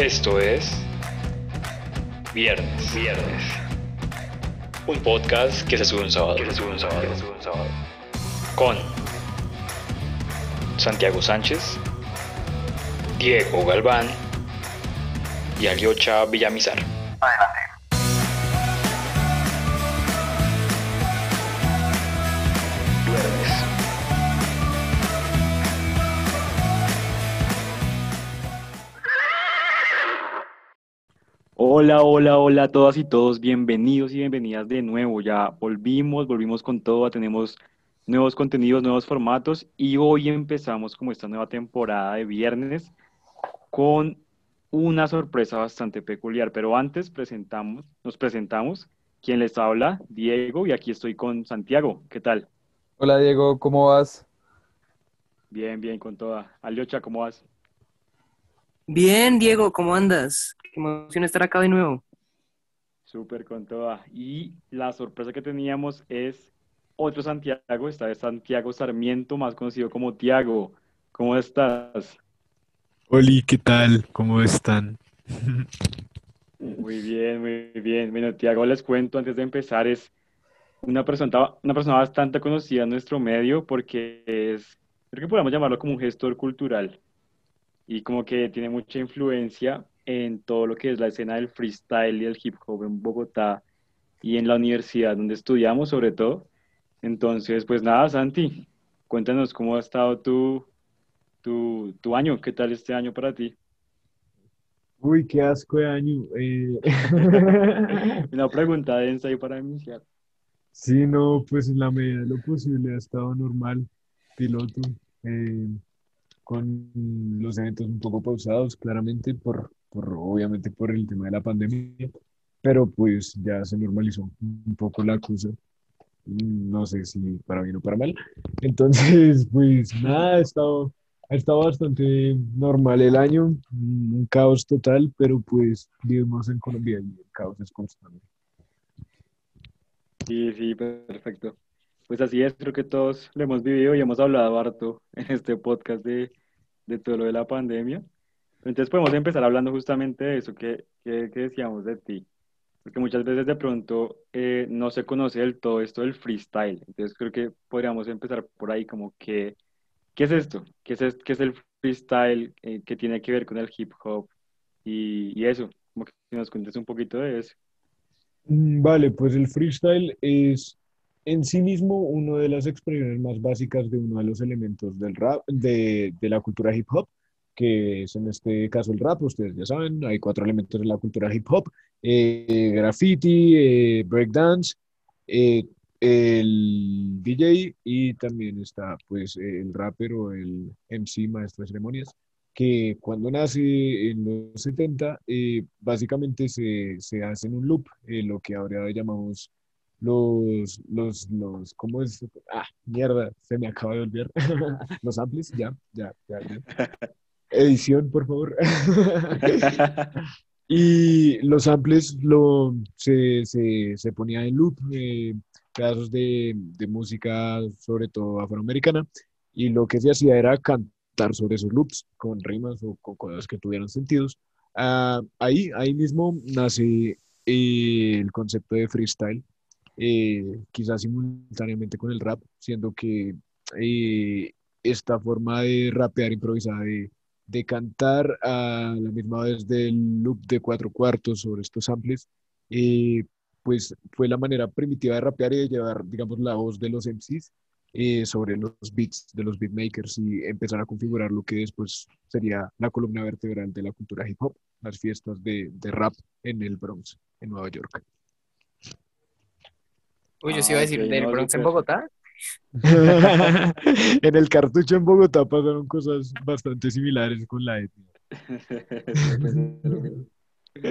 Esto es Viernes, Viernes. Un podcast que se sube un sábado. Que se sube un sábado. Que se sube un sábado. Con Santiago Sánchez, Diego Galván y Aliocha Villamizar. Adelante. Hola, hola, hola a todas y todos, bienvenidos y bienvenidas de nuevo. Ya volvimos, volvimos con todo, tenemos nuevos contenidos, nuevos formatos y hoy empezamos como esta nueva temporada de viernes con una sorpresa bastante peculiar. Pero antes presentamos, nos presentamos. Quien les habla, Diego, y aquí estoy con Santiago. ¿Qué tal? Hola Diego, ¿cómo vas? Bien, bien, con toda. Aliocha, ¿cómo vas? Bien, Diego, ¿cómo andas? Qué emoción estar acá de nuevo. Súper con toda. Y la sorpresa que teníamos es otro Santiago, esta vez Santiago Sarmiento, más conocido como Tiago. ¿Cómo estás? Oli, ¿qué tal? ¿Cómo están? Muy bien, muy bien. Bueno, Tiago, les cuento antes de empezar, es una persona, una persona bastante conocida en nuestro medio porque es, creo que podemos llamarlo como un gestor cultural y como que tiene mucha influencia en todo lo que es la escena del freestyle y el hip hop en Bogotá y en la universidad donde estudiamos sobre todo. Entonces, pues nada, Santi, cuéntanos cómo ha estado tu, tu, tu año, qué tal este año para ti. Uy, qué asco de año. eh. Una pregunta densa ahí para iniciar. Sí, no, pues en la medida de lo posible ha estado normal, piloto, eh, con los eventos un poco pausados, claramente, por, por, obviamente por el tema de la pandemia, pero pues ya se normalizó un poco la cosa, Mm, no sé si para bien o para mal. Entonces, pues nada, ha estado, ha estado bastante normal el año, mm, un caos total, pero pues vivimos en Colombia y el caos es constante. Sí, sí, perfecto. Pues así es, creo que todos lo hemos vivido y hemos hablado harto en este podcast de, de todo lo de la pandemia. Entonces podemos empezar hablando justamente de eso que, que, que decíamos de ti. Porque muchas veces de pronto eh, no se conoce del todo esto del freestyle. Entonces creo que podríamos empezar por ahí como que, ¿qué es esto? ¿Qué es, qué es el freestyle? Eh, ¿qué tiene que ver con el hip hop? Y, y eso, como que nos cuentes un poquito de eso. Mm, Vale, pues el freestyle es en sí mismo una de las expresiones más básicas de uno de los elementos del rap, de, la cultura hip hop, que es en este caso el rap, ustedes ya saben, hay cuatro elementos de la cultura hip hop, eh, graffiti, eh, breakdance, eh, el DJ y también está pues el rapper o el MC, maestro de ceremonias, que cuando nace en los 70, eh, básicamente se, se hace en un loop, eh, lo que ahora llamamos los, los, los, ¿cómo es? Ah, mierda, se me acaba de olvidar. Los amplis, ya, ya, ya. Edición, por favor. Y los samples lo, se, se, se ponía en loop, eh, pedazos de, de música, sobre todo afroamericana, y lo que se hacía era cantar sobre esos loops con rimas o con cosas que tuvieran sentidos. Ah, ahí, ahí mismo nace eh, el concepto de freestyle, eh, quizás simultáneamente con el rap, siendo que eh, esta forma de rapear improvisada, de, de cantar a la misma vez del loop de cuatro cuartos sobre estos samples, eh, pues fue la manera primitiva de rapear y de llevar, digamos, la voz de los MCs eh, sobre los beats de los beatmakers y empezar a configurar lo que después sería la columna vertebral de la cultura hip hop, las fiestas de, de rap en el Bronx, en Nueva York. Uy, yo sí Ah, iba a decir, ¿del Bronx en. Bogotá? En el cartucho en Bogotá pasaron cosas bastante similares con la etnia.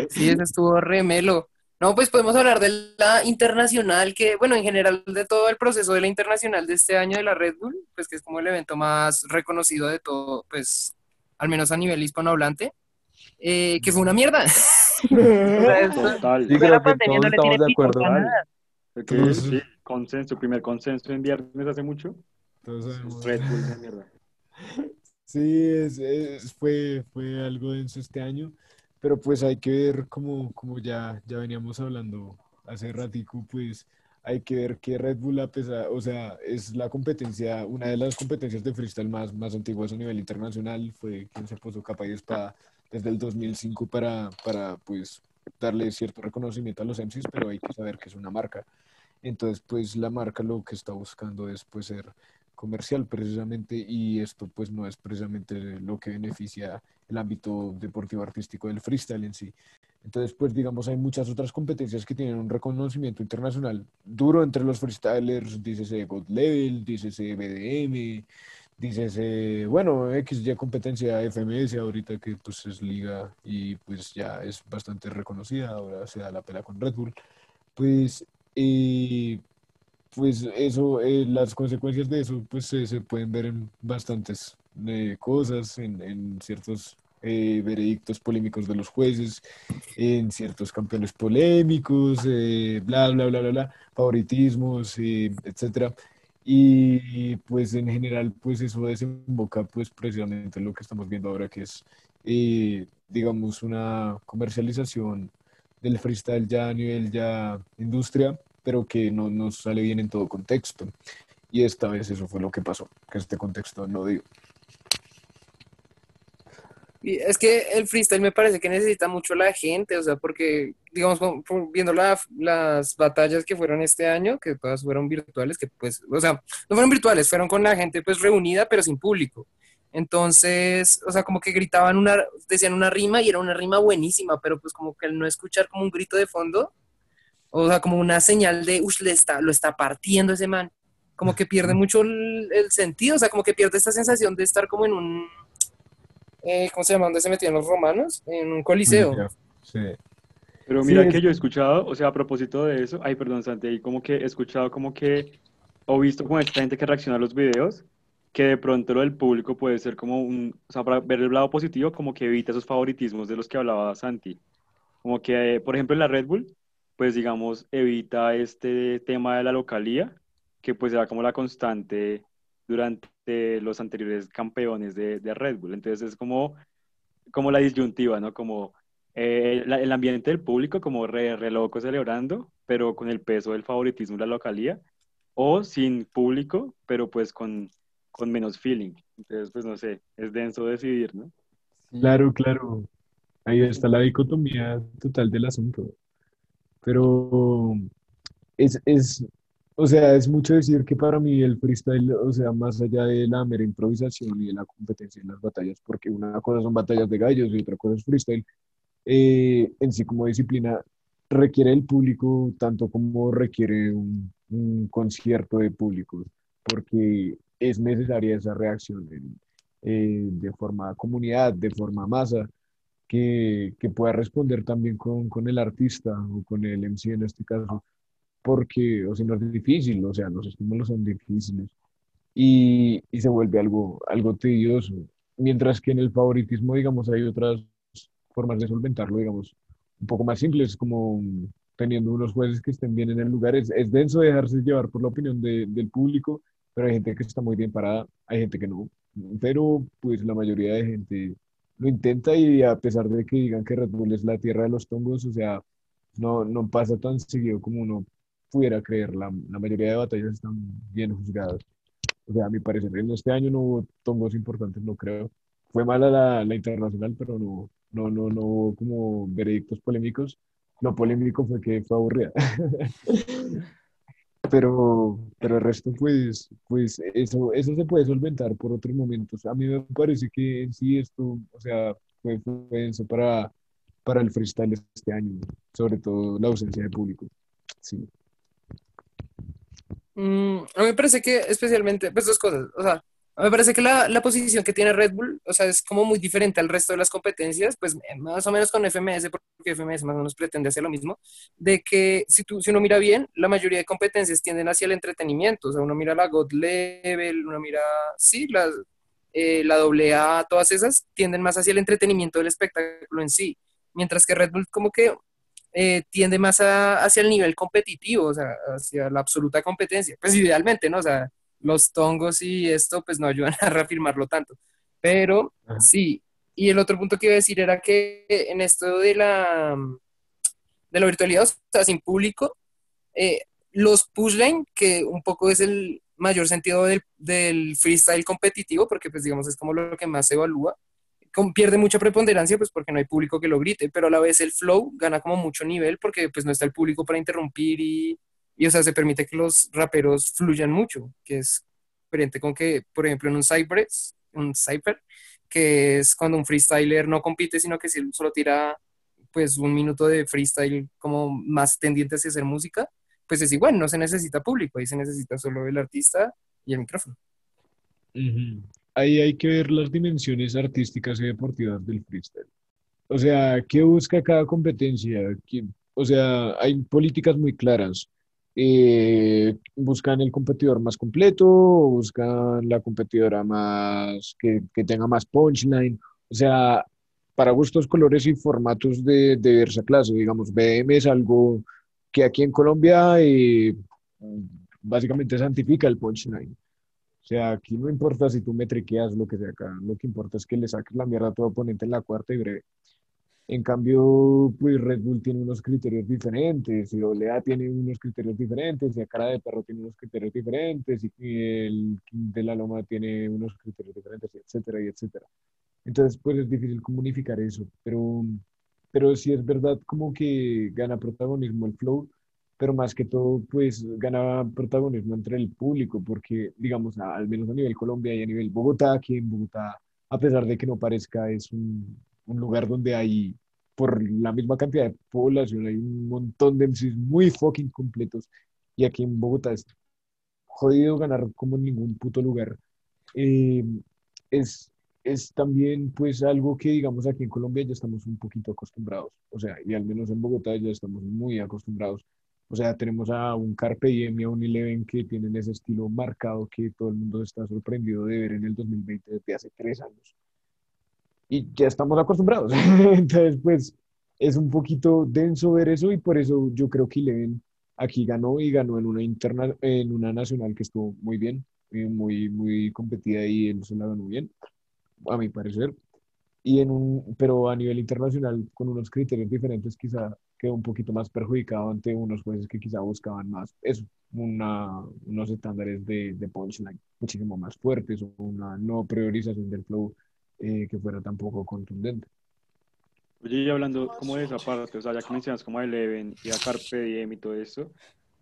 Sí, ese estuvo remelo. No, pues podemos hablar de la internacional, que, bueno, en general de todo el proceso de la internacional de este año de la Red Bull, pues que es como el evento más reconocido de todo, pues, al menos a nivel hispanohablante, eh, que fue una mierda. Total. Sí, creo que todos estamos de acuerdo. nada. Creo que Todos- sí, consenso, primer consenso en viernes hace mucho. Red Bull de mierda. Sí, es- es- fue, fue algo denso este año. pero pues hay que ver, como, como ya, ya veníamos hablando hace ratico, pues hay que ver que Red Bull, a pesar, o sea, es la competencia, una de las competencias de freestyle más, más antiguas a nivel internacional, fue quien se puso capa y espada desde el 2005 para, para pues darle cierto reconocimiento a los MCs, pero hay que saber que es una marca. Entonces, pues la marca lo que está buscando es pues ser comercial precisamente y esto pues no es precisamente lo que beneficia el ámbito deportivo artístico del freestyle en sí. Entonces pues digamos hay muchas otras competencias que tienen un reconocimiento internacional duro entre los freestylers, dícese God Level, dícese BDM, dícese, bueno, XY competencia FMS ahorita que pues es liga y pues ya es bastante reconocida, ahora se da la pela con Red Bull. Pues y pues eso, eh, las consecuencias de eso, pues se pueden ver en bastantes eh, cosas, en, en ciertos eh, veredictos polémicos de los jueces, en ciertos campeones polémicos, bla, bla, bla, bla, favoritismos, etcétera. Y pues en general, pues eso desemboca pues precisamente en lo que estamos viendo ahora, que es, digamos, una comercialización del freestyle ya a nivel ya industria pero que no nos sale bien en todo contexto. Y esta vez eso fue lo que pasó, que este contexto no dio. Y es que el freestyle me parece que necesita mucho la gente, o sea, porque, digamos, viendo las batallas que fueron este año, que todas fueron virtuales, que pues, o sea, no fueron virtuales, fueron con la gente pues reunida, pero sin público. Entonces, o sea, como que gritaban una, decían una rima y era una rima buenísima, pero pues como que al no escuchar como un grito de fondo, o sea, como una señal de, uff, está, lo está partiendo ese man. Como que pierde mucho el, sentido, o sea, como que pierde esta sensación de estar como en un, eh, ¿cómo se llama? ¿Dónde se metían los romanos? En un coliseo. Sí. Pero mira que yo he escuchado, o sea, a propósito de eso, ay, perdón, Santi, ahí como que he escuchado como que, o visto como esta gente que reacciona a los videos, que de pronto lo del público puede ser como un, o sea, para ver el lado positivo, como que evita esos favoritismos de los que hablaba Santi. Como que, por ejemplo, en la Red Bull, pues digamos, evita este tema de la localía, que pues era como la constante durante los anteriores campeones de, de Red Bull. Entonces es como, como la disyuntiva, ¿no? Como eh, el ambiente del público como re, re, loco celebrando, pero con el peso del favoritismo de la localía, o sin público, pero pues con, con menos feeling. Entonces, pues no sé, es denso decidir, ¿no? Claro, claro. Ahí está la dicotomía total del asunto. Pero es, es, o sea, es mucho decir que para mí el freestyle, o sea, más allá de la mera improvisación y de la competencia en las batallas, porque una cosa son batallas de gallos y otra cosa es freestyle, eh, en sí como disciplina requiere el público tanto como requiere un, concierto de público, porque es necesaria esa reacción eh, de forma comunidad, de forma masa, que, que pueda responder también con, con, el artista o con el MC en este caso, porque, o sea, no es difícil, o sea, los estímulos son difíciles y, y, se vuelve algo, algo tedioso. Mientras que en el favoritismo, digamos, hay otras formas de solventarlo, digamos, un poco más simples, como teniendo unos jueces que estén bien en el lugar. Es, es denso dejarse llevar por la opinión de, del público, pero hay gente que está muy bien parada, hay gente que no. Pero, pues, la mayoría de gente lo intenta y a pesar de que digan que Red Bull es la tierra de los tongos, o sea, no, no pasa tan seguido como uno pudiera creer. La, la mayoría de batallas están bien juzgadas. O sea, a mi parecer, en este año no hubo tongos importantes, no creo. Fue mala la, la internacional, pero no, no, no, no hubo como veredictos polémicos. Lo polémico fue que fue aburrida. pero, pero el resto, pues, pues eso, eso se puede solventar por otros momentos. A mí me parece que en sí esto, o sea, fue, fue para, para el freestyle este año, sobre todo la ausencia de público. Sí. Mm, a mí me parece que especialmente, pues dos cosas, o sea, me parece que la, la, posición que tiene Red Bull, o sea, es como muy diferente al resto de las competencias, pues eh, más o menos con FMS, porque FMS más o menos pretende hacer lo mismo, de que si, tú, si uno mira bien, la mayoría de competencias tienden hacia el entretenimiento, o sea, uno mira la God Level, uno mira, sí, la, eh, la AA, todas esas tienden más hacia el entretenimiento del espectáculo en sí, mientras que Red Bull como que eh, tiende más hacia el nivel competitivo, o sea, hacia la absoluta competencia, pues idealmente, ¿no? O sea, los tongos y esto pues no ayudan a reafirmarlo tanto. Pero sí, y el otro punto que iba a decir era que en esto de la, de la virtualidad, o sea, sin público, eh, los pushline, que un poco es el mayor sentido del, del, freestyle competitivo, porque pues digamos es como lo que más se evalúa, pierde mucha preponderancia pues porque no hay público que lo grite, pero a la vez el flow gana como mucho nivel porque pues no está el público para interrumpir y, y o sea, se permite que los raperos fluyan mucho, que es diferente con que, por ejemplo, en un cyber, un cypher, que es cuando un freestyler no compite, sino que solo tira pues un minuto de freestyle como más tendiente hacia hacer música, pues es igual, no se necesita público, ahí se necesita solo el artista y el micrófono. Ahí hay que ver las dimensiones artísticas y deportivas del freestyle. O sea, ¿qué busca cada competencia? O sea, hay políticas muy claras. Eh, buscan el competidor más completo, buscan la competidora más que, que, tenga más punchline. O sea, para gustos, colores y formatos de, de diversa clase. Digamos, BM es algo que aquí en Colombia eh, básicamente santifica el punchline. O sea, aquí no importa si tú me triqueas lo que sea acá, lo que importa es que le saques la mierda a tu oponente en la cuarta y breve. En cambio, pues Red Bull tiene unos criterios diferentes, y OLEA tiene unos criterios diferentes, y Cara de Perro tiene unos criterios diferentes, y el de la Loma tiene unos criterios diferentes, etcétera, y etcétera. Entonces, pues es difícil comunicar eso, pero pero sí es verdad como que gana protagonismo el flow, pero más que todo, pues gana protagonismo entre el público, porque, digamos, al menos a nivel Colombia y a nivel Bogotá, aquí en Bogotá, a pesar de que no parezca, es un, un lugar donde hay, por la misma cantidad de población, hay un montón de MCs muy fucking completos, y aquí en Bogotá es jodido ganar como en ningún puto lugar. Eh, es, es también pues algo que digamos aquí en Colombia ya estamos un poquito acostumbrados, o sea, y al menos en Bogotá ya estamos muy acostumbrados. O sea, tenemos a un Carpe Diem y a un Eleven que tienen ese estilo marcado que todo el mundo está sorprendido de ver en el 2020 desde hace tres años. Y ya estamos acostumbrados. Entonces, pues es un poquito denso ver eso y por eso yo creo que Eleven aquí ganó y ganó en una interna, en una nacional que estuvo muy bien, muy, muy competida y él se la ganó bien a mi parecer. Y en un, pero a nivel internacional, con unos criterios diferentes, quizá quedó un poquito más perjudicado ante unos jueces que quizá buscaban más eso, una, unos estándares de, de punchline muchísimo más fuertes o una no priorización del flow eh, que fuera tampoco contundente. Oye, y hablando como de esa parte, o sea, ya que mencionas como a Eleven y a Carpe Diem y todo eso,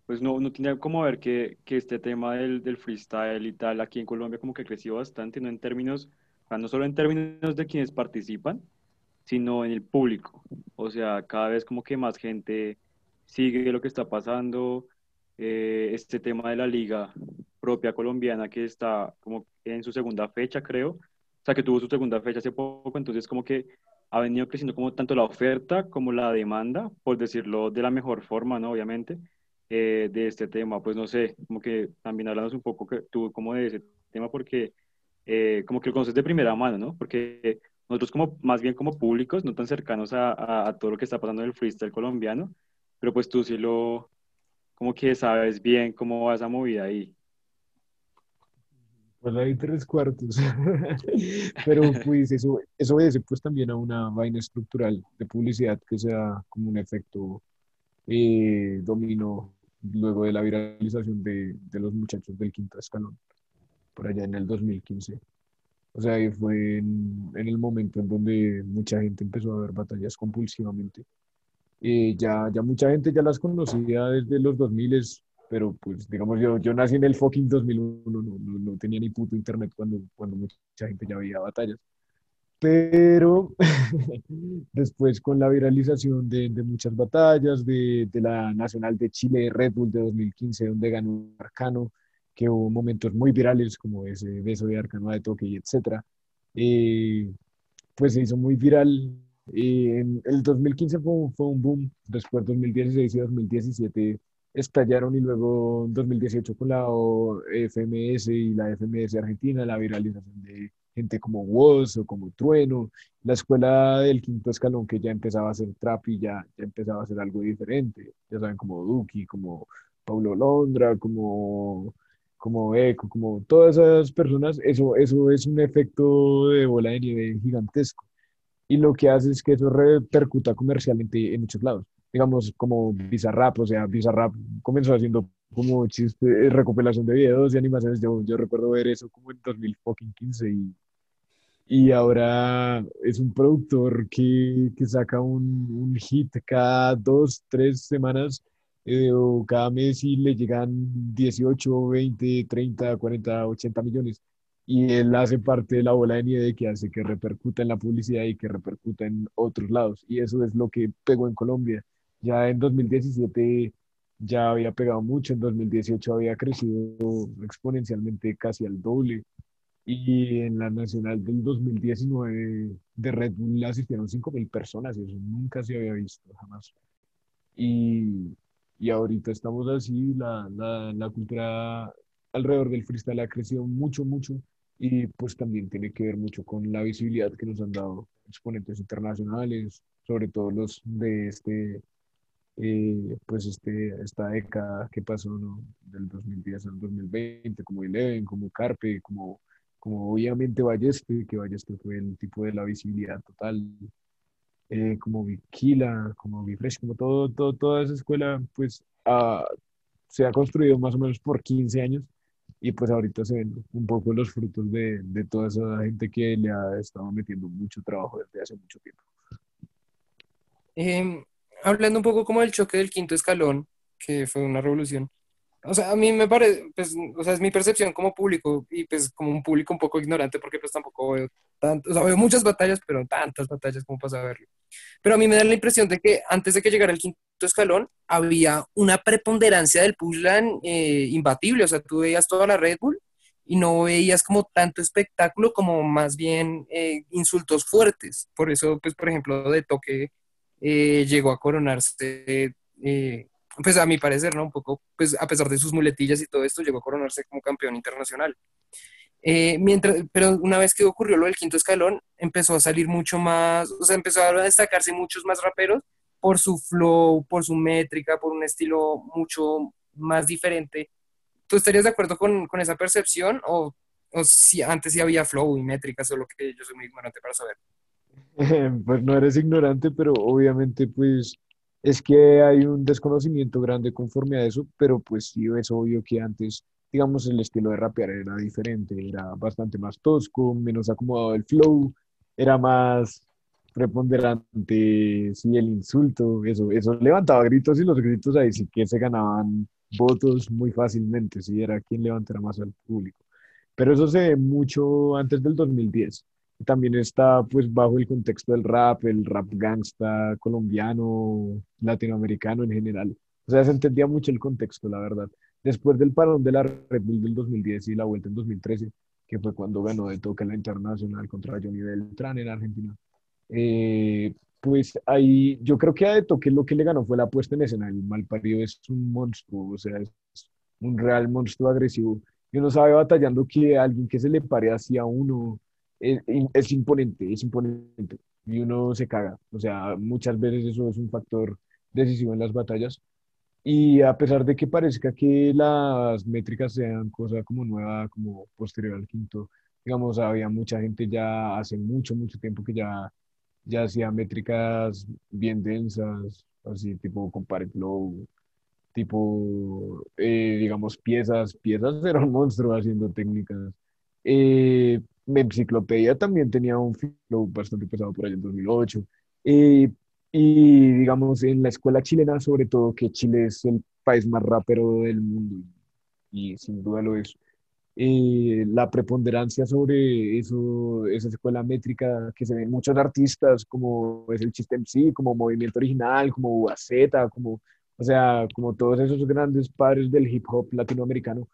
pues no, no tenía como ver que, que este tema del, del freestyle y tal aquí en Colombia como que creció bastante, no en términos no solo en términos de quienes participan, sino en el público. O sea, cada vez como que más gente sigue lo que está pasando. Eh, este tema de la liga propia colombiana que está como en su segunda fecha, creo. O sea, que tuvo su segunda fecha hace poco, entonces como que ha venido creciendo como tanto la oferta como la demanda, por decirlo de la mejor forma, ¿no? Obviamente, eh, de este tema. Pues no sé, como que también hablamos un poco que, tú como de ese tema, porque eh, como que lo conoces de primera mano, ¿no? Porque nosotros como, más bien como públicos, no tan cercanos a, a, todo lo que está pasando en el freestyle colombiano, pero pues tú sí lo, como que sabes bien cómo va esa movida ahí. Pues hay tres cuartos, pero pues eso, eso obedece pues también a una vaina estructural de publicidad que sea como un efecto eh, dominó luego de la viralización de, de los muchachos del quinto escalón por allá en el 2015. O sea, ahí fue en, el momento en donde mucha gente empezó a ver batallas compulsivamente. Eh, ya, ya mucha gente ya las conocía desde los 2000, pero pues digamos yo, yo nací en el fucking 2001, no, no, no tenía ni puto internet cuando, cuando mucha gente ya veía batallas. Pero después con la viralización de, de muchas batallas, de, de, la Nacional de Chile, Red Bull de 2015, donde ganó Arcano, que hubo momentos muy virales como ese beso de Arcanoa de Toque y etcétera. Eh, pues se hizo muy viral. en el 2015 fue, fue, un boom, después 2016 y 2017 estallaron y luego en 2018 con la FMS y la FMS Argentina, la viralización de gente como Woz o como Trueno, la escuela del quinto escalón que ya empezaba a hacer trap y ya, ya empezaba a hacer algo diferente, ya saben, como Duki, como Paulo Londra, como como Eco, como todas esas personas, eso, eso es un efecto de bola de nieve gigantesco. y lo que hace es que eso repercuta comercialmente en muchos lados. Digamos, como Bizarrap, o sea, Bizarrap comenzó haciendo como chiste, recopilación de videos y animaciones. Yo, yo recuerdo ver eso como en 2015 y, y ahora es un productor que, que saca un, un hit cada dos, tres semanas eh, o cada mes y le llegan 18, 20, 30, 40, 80 millones y él hace parte de la bola de nieve que hace que repercuta en la publicidad y que repercuta en otros lados. Y eso es lo que pegó en Colombia. Ya en 2017 ya había pegado mucho, en 2018 había crecido exponencialmente casi al doble. Y en la nacional del 2019 de Red Bull asistieron 5.000 personas y eso nunca se había visto jamás. Y, y ahorita estamos así, la, la, la cultura alrededor del freestyle ha crecido mucho, mucho y pues también tiene que ver mucho con la visibilidad que nos han dado exponentes internacionales, sobre todo los de este, eh, pues este, esta década que pasó, ¿no? Del 2010 al 2020, como Eleven, como Carpe, como, como obviamente Balleste, que Balleste fue el tipo de la visibilidad total, eh, como Viquila, como Bifresh, como todo, todo, toda esa escuela, pues se ha construido más o menos por 15 años y pues ahorita se ven un poco los frutos de, de toda esa gente que le ha estado metiendo mucho trabajo desde hace mucho tiempo. Em, hablando un poco como del choque del quinto escalón, que fue una revolución. O sea, a mí me parece, pues, o sea, es mi percepción como público y pues como un público un poco ignorante porque pues tampoco veo tanto, o sea, veo muchas batallas, pero tantas batallas como para saberlo. Pero a mí me da la impresión de que antes de que llegara el quinto escalón había una preponderancia del pushland eh, imbatible, o sea, tú veías toda la Red Bull y no veías como tanto espectáculo como más bien eh, insultos fuertes. Por eso, pues, por ejemplo, de toque eh, llegó a coronarse, pues a mi parecer, ¿no? Un poco, pues a pesar de sus muletillas y todo esto, llegó a coronarse como campeón internacional. mientras, pero una vez que ocurrió lo del quinto escalón, empezó a salir mucho más, o sea, empezó a destacarse muchos más raperos por su flow, por su métrica, por un estilo mucho más diferente. ¿Tú estarías de acuerdo con, con esa percepción o, o, si antes sí había flow y métrica, solo que yo soy muy ignorante para saber? Pues no eres ignorante, pero obviamente pues es que hay un desconocimiento grande conforme a eso, pero pues sí es obvio que antes, digamos, el estilo de rapear era diferente, era bastante más tosco, menos acomodado el flow, era más preponderante, sí, el insulto, eso, eso levantaba gritos y los gritos ahí sí que se ganaban votos muy fácilmente, si era quien levantara más al público. Pero eso se ve mucho antes del 2010. También está pues bajo el contexto del rap, el rap gangsta colombiano, latinoamericano en general. O sea, se entendía mucho el contexto, la verdad. Después del parón de la Red Bull del 2010 y la vuelta en 2013, que fue cuando ganó de toque la internacional contra Johnny Beltrán en Argentina, eh, pues ahí yo creo que a De Toque lo que le ganó fue la puesta en escena. El malparido es un monstruo, o sea, es un real monstruo agresivo. Y uno sabe batallando que alguien que se le pare hacia uno es, es, imponente, es imponente. Y uno se caga. O sea, muchas veces eso es un factor decisivo en las batallas. Y a pesar de que parezca que las métricas sean cosa como nueva, como posterior al quinto, digamos, había mucha gente ya hace mucho, mucho tiempo que ya ya hacía métricas bien densas, así tipo compare flow, tipo, eh, digamos, piezas, piezas era un monstruo haciendo técnicas. Eh, Enciclopedia también tenía un flow bastante pesado por allá en 2008. Eh, y digamos, en la escuela chilena, sobre todo, que Chile es el país más rapero del mundo, y sin duda lo es eh, la preponderancia sobre eso, esa escuela métrica que se ven muchos artistas, como es el Chiste MC, como Movimiento Original, como UAZ, como, o sea, como todos esos grandes padres del hip hop latinoamericano.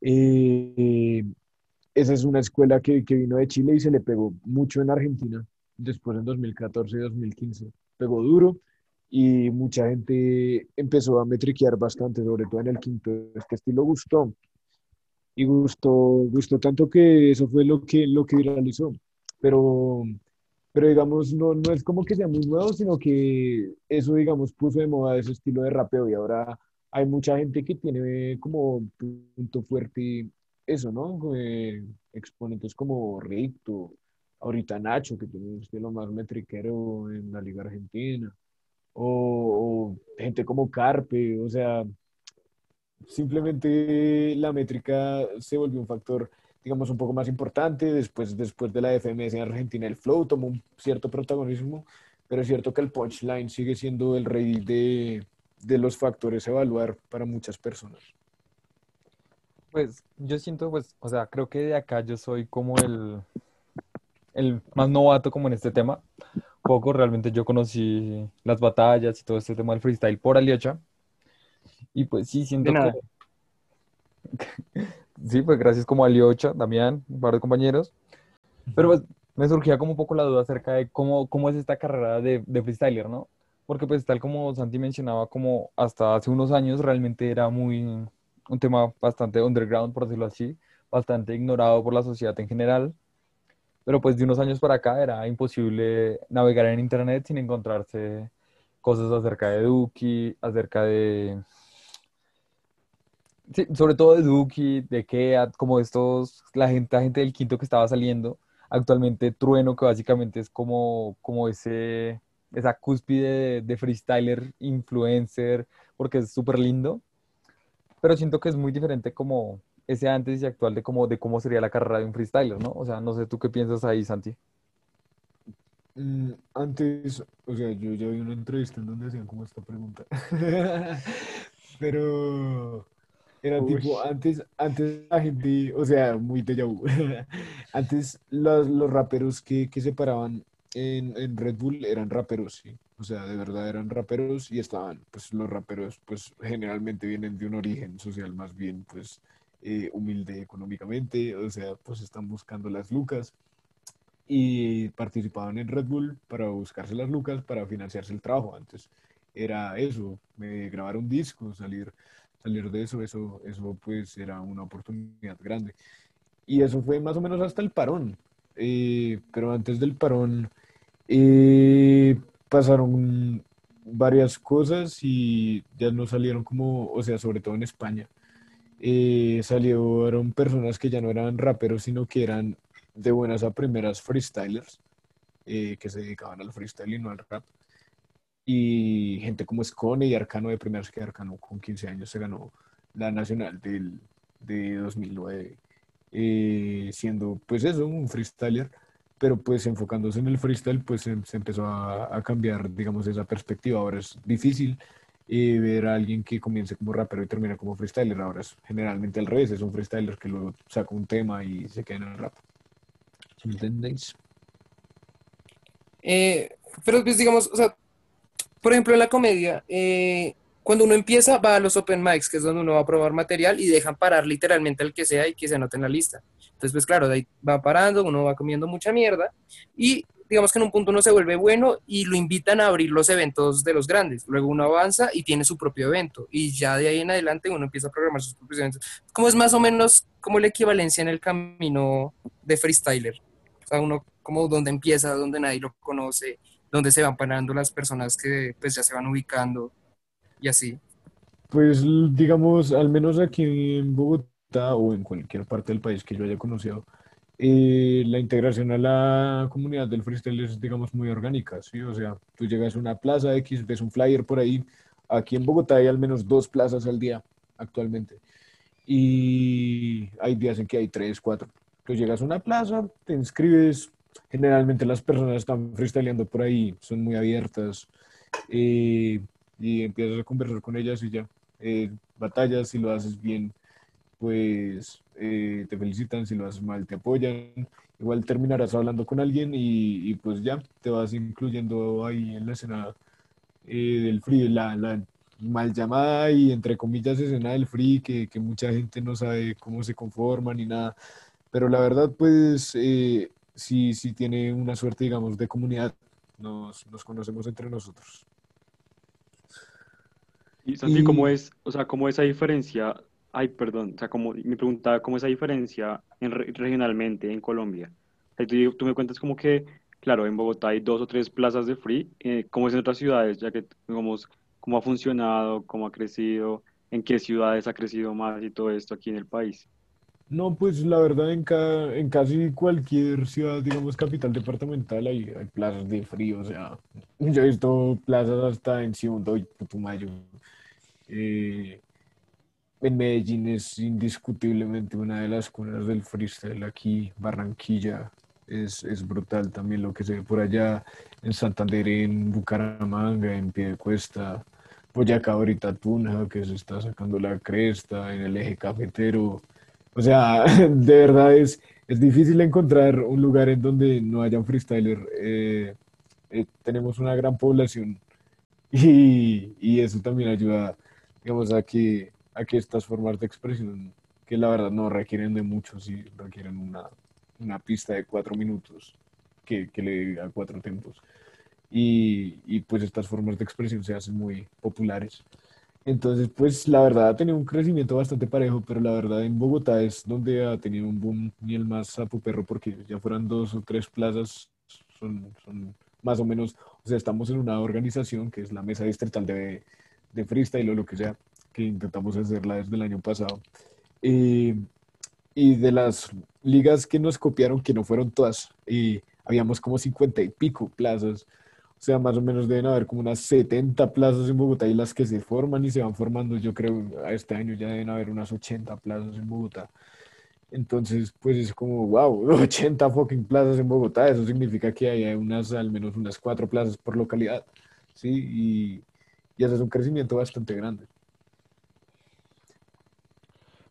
Eh, esa es una escuela que, que, vino de Chile y se le pegó mucho en Argentina, después en 2014 y 2015. Pegó duro y mucha gente empezó a metriquear bastante, sobre todo en el quinto. Este estilo gustó y gustó, gustó tanto que eso fue lo que, lo que viralizó. Pero, pero digamos, no, no es como que sea muy nuevo, sino que eso, digamos, puso de moda ese estilo de rapeo y ahora hay mucha gente que tiene como punto fuerte eso, ¿no? Eh, exponentes como Ricto, ahorita Nacho, que tiene un estilo más metriquero en la Liga Argentina, o, o gente como Carpe, o sea, simplemente la métrica se volvió un factor, digamos, un poco más importante. Después, después de la FMS en Argentina, el flow tomó un cierto protagonismo, pero es cierto que el punchline sigue siendo el rey de, de los factores a evaluar para muchas personas. Pues yo siento, pues, o sea, creo que de acá yo soy como el, el más novato como en este tema. Poco realmente yo conocí las batallas y todo este tema del freestyle por Aliocha. Y pues sí, siento que... Sí, pues gracias como a Aliocha, Damián, un par de compañeros. Pero pues me surgía como un poco la duda acerca de cómo, cómo es esta carrera de, de freestyler, ¿no? Porque pues tal como Santi mencionaba, como hasta hace unos años realmente era muy un tema bastante underground, por decirlo así, bastante ignorado por la sociedad en general. Pero pues de unos años para acá era imposible navegar en internet sin encontrarse cosas acerca de Duki, acerca de... Sobre todo de Duki, de Keat, como estos, la gente, la gente del quinto que estaba saliendo. Actualmente Trueno, que básicamente es como, como ese, esa cúspide de, de freestyler, influencer, porque es súper lindo. Pero siento que es muy diferente como ese antes y actual de cómo, de cómo sería la carrera de un freestyler, ¿no? O sea, no sé tú qué piensas ahí, Santi. Mm, Antes, o sea, yo ya vi una entrevista en donde hacían como esta pregunta. Pero era Uy. tipo, antes, antes la gente, o sea, muy déjà vu. Antes los, los raperos que, que se paraban en, en Red Bull eran raperos, sí. O sea, de verdad eran raperos y estaban, pues los raperos, pues generalmente vienen de un origen social más bien, pues eh, humilde económicamente, o sea, pues están buscando las lucas y participaban en Red Bull para buscarse las lucas para financiarse el trabajo. Antes era eso, eh, grabar un disco, salir, salir de eso, eso, eso pues era una oportunidad grande. Y eso fue más o menos hasta el parón. Eh, pero antes del parón eh, pasaron varias cosas y ya no salieron como, o sea, sobre todo en España. Eh, salieron personas que ya no eran raperos, sino que eran de buenas a primeras freestylers, eh, que se dedicaban al freestyle y no al rap. Y gente como Scone y Arcano de primeras, que Arcano con 15 años se ganó la nacional del, de 2009, eh, siendo pues eso, un freestyler, pero pues enfocándose en el freestyle, pues se, se empezó a, cambiar, digamos, esa perspectiva. Ahora es difícil eh, ver a alguien que comience como rapero y termina como freestyler. Ahora es generalmente al revés, es un freestyler que luego saca un tema y se queda en el rap. ¿Sí ¿Me entendéis? Eh, pero pues digamos, o sea, por ejemplo en la comedia, eh, cuando uno empieza va a los open mics, que es donde uno va a probar material y dejan parar literalmente al que sea y que se anote en la lista. Entonces, pues claro, de ahí va parando, uno va comiendo mucha mierda y digamos que en un punto uno se vuelve bueno y lo invitan a abrir los eventos de los grandes. Luego uno avanza y tiene su propio evento y ya de ahí en adelante uno empieza a programar sus propios eventos. ¿Cómo es más o menos como la equivalencia en el camino de freestyler? O sea, uno como donde empieza, donde nadie lo conoce, donde se van parando las personas que pues ya se van ubicando y así. Pues digamos, al menos aquí en Bogotá o en cualquier parte del país que yo haya conocido, eh, la integración a la comunidad del freestyle es, digamos, muy orgánica, ¿sí? O sea, tú llegas a una plaza X, ves un flyer por ahí. Aquí en Bogotá hay al menos dos plazas al día actualmente. Y hay días en que hay tres, cuatro. Tú llegas a una plaza, te inscribes. Generalmente las personas están freestyleando por ahí, son muy abiertas. eh, y empiezas a conversar con ellas y ya. Eh, batallas, si lo haces bien, pues eh, te felicitan, si lo haces mal, te apoyan. Igual terminarás hablando con alguien y, y pues ya te vas incluyendo ahí en la escena eh, del free, la, la mal llamada y entre comillas escena del free, que, que mucha gente no sabe cómo se conforma ni nada. Pero la verdad, pues sí, sí tiene una suerte, digamos, de comunidad. Nos, nos conocemos entre nosotros. Y Santi, ¿cómo Y- es, o sea, cómo esa diferencia, ay, perdón, o sea, como, me preguntaba, ¿cómo esa diferencia en, re- regionalmente en Colombia? Sea, tú, tú me cuentas como que, claro, en Bogotá hay dos o tres plazas de free, eh, ¿cómo es en otras ciudades? Ya que, digamos, cómo ha funcionado, cómo ha crecido, en qué ciudades ha crecido más y todo esto aquí en el país. No, pues la verdad en, ca- en casi cualquier ciudad, digamos, capital departamental hay, hay plazas de frío, o sea, yo he visto plazas hasta en Ciudad y Putumayo. Eh, en Medellín es indiscutiblemente una de las cunas del freestyle aquí, Barranquilla es, es brutal también lo que se ve por allá, en Santander, en Bucaramanga, en Piedecuesta, Boyacá ahorita Tunja, que se está sacando la cresta, en el eje cafetero. O sea, de verdad es, es difícil encontrar un lugar en donde no haya un freestyler. Eh, eh, tenemos una gran población y, y eso también ayuda, digamos, a que, a que estas formas de expresión, que la verdad no requieren de mucho, sí requieren una, una pista de cuatro minutos que, que le diga cuatro tempos. Y, y pues estas formas de expresión se hacen muy populares. Entonces, pues la verdad ha tenido un crecimiento bastante parejo, pero la verdad en Bogotá es donde ha tenido un boom ni el más sapo perro, porque ya fueran dos o tres plazas, son, son más o menos, o sea, estamos en una organización que es la Mesa Distrital de, de Freestyle o lo que sea, que intentamos hacerla desde el año pasado. Eh, y de las ligas que nos copiaron, que no fueron todas, y habíamos como 50 y pico plazas, o sea, más o menos deben haber como unas 70 plazas en Bogotá y las que se forman y se van formando, yo creo, a este año ya deben haber unas 80 plazas en Bogotá. Entonces, pues es como, wow, 80 fucking plazas en Bogotá, eso significa que hay unas, al menos unas cuatro plazas por localidad, ¿sí? Y, y eso es un crecimiento bastante grande.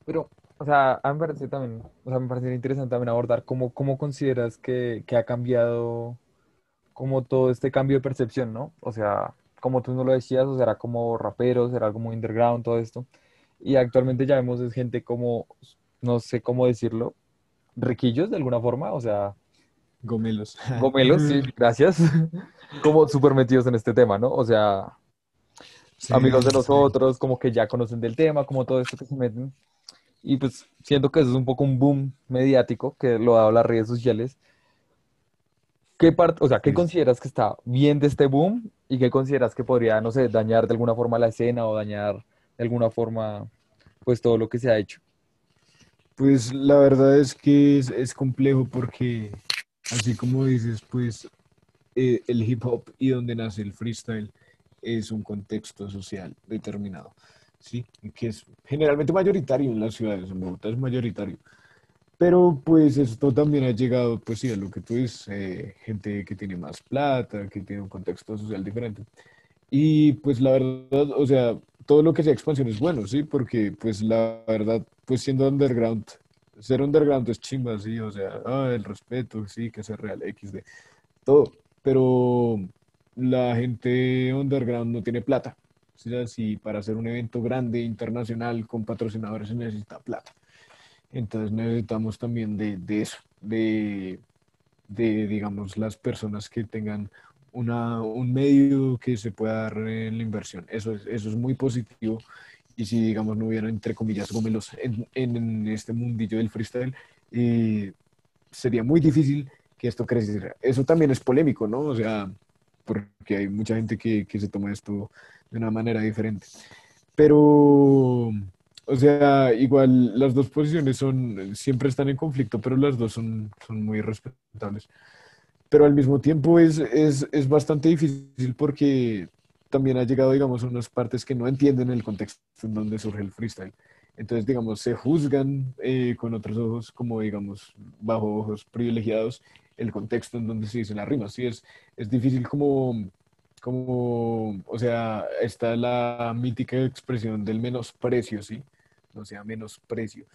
Pero, o sea, a mí me parece también, o sea, me parece interesante también abordar cómo, cómo consideras que, que ha cambiado como todo este cambio de percepción, ¿no? O sea, como tú no lo decías, o sea, era como raperos, era como underground, todo esto. Y actualmente ya vemos es gente como, no sé cómo decirlo, riquillos de alguna forma, o sea, Gomelos. gomelos, sí, gracias, como súper metidos en este tema, ¿no? O sea, Sí, amigos de sí. nosotros, como que ya conocen del tema, como todo esto que se meten. Y pues siento que eso es un poco un boom mediático que lo ha dado las redes sociales. ¿Qué parte, o sea, qué Sí. consideras que está bien de este boom y qué consideras que podría, no sé, dañar de alguna forma la escena o dañar de alguna forma, pues todo lo que se ha hecho? Pues la verdad es que es, es complejo porque, así como dices, pues eh, el hip hop y donde nace el freestyle es un contexto social determinado, ¿sí? Que es generalmente mayoritario en las ciudades, en Bogotá es mayoritario. Pero pues esto también ha llegado, pues sí, a lo que tú dices, eh, gente que tiene más plata, que tiene un contexto social diferente. Y pues la verdad, o sea, todo lo que sea expansión es bueno, ¿sí? Porque pues la verdad, pues siendo underground, ser underground es chimba, sí, o sea, ah, el respeto, sí, que sea real, XD, todo. Pero la gente underground no tiene plata. O sea, si para hacer un evento grande, internacional, con patrocinadores se necesita plata. Entonces necesitamos también de, de eso, de, de, digamos, las personas que tengan una, un medio que se pueda dar en la inversión. Eso es, eso es muy positivo. Y si, digamos, no hubiera, entre comillas, gomelos en, en, este mundillo del freestyle, eh, sería muy difícil que esto creciera. Eso también es polémico, ¿no? O sea, porque hay mucha gente que, que se toma esto de una manera diferente. Pero, o sea, igual las dos posiciones son, siempre están en conflicto, pero las dos son, son muy respetables. Pero al mismo tiempo es, es, es bastante difícil porque también ha llegado, digamos, a unas partes que no entienden el contexto en donde surge el freestyle. Entonces, digamos, se juzgan eh, con otros ojos, como, digamos, bajo ojos privilegiados, el contexto en donde se dicen las rimas. Sí, es, es difícil como, como, o sea, está la mítica expresión del menosprecio, ¿sí? O sea, menosprecio.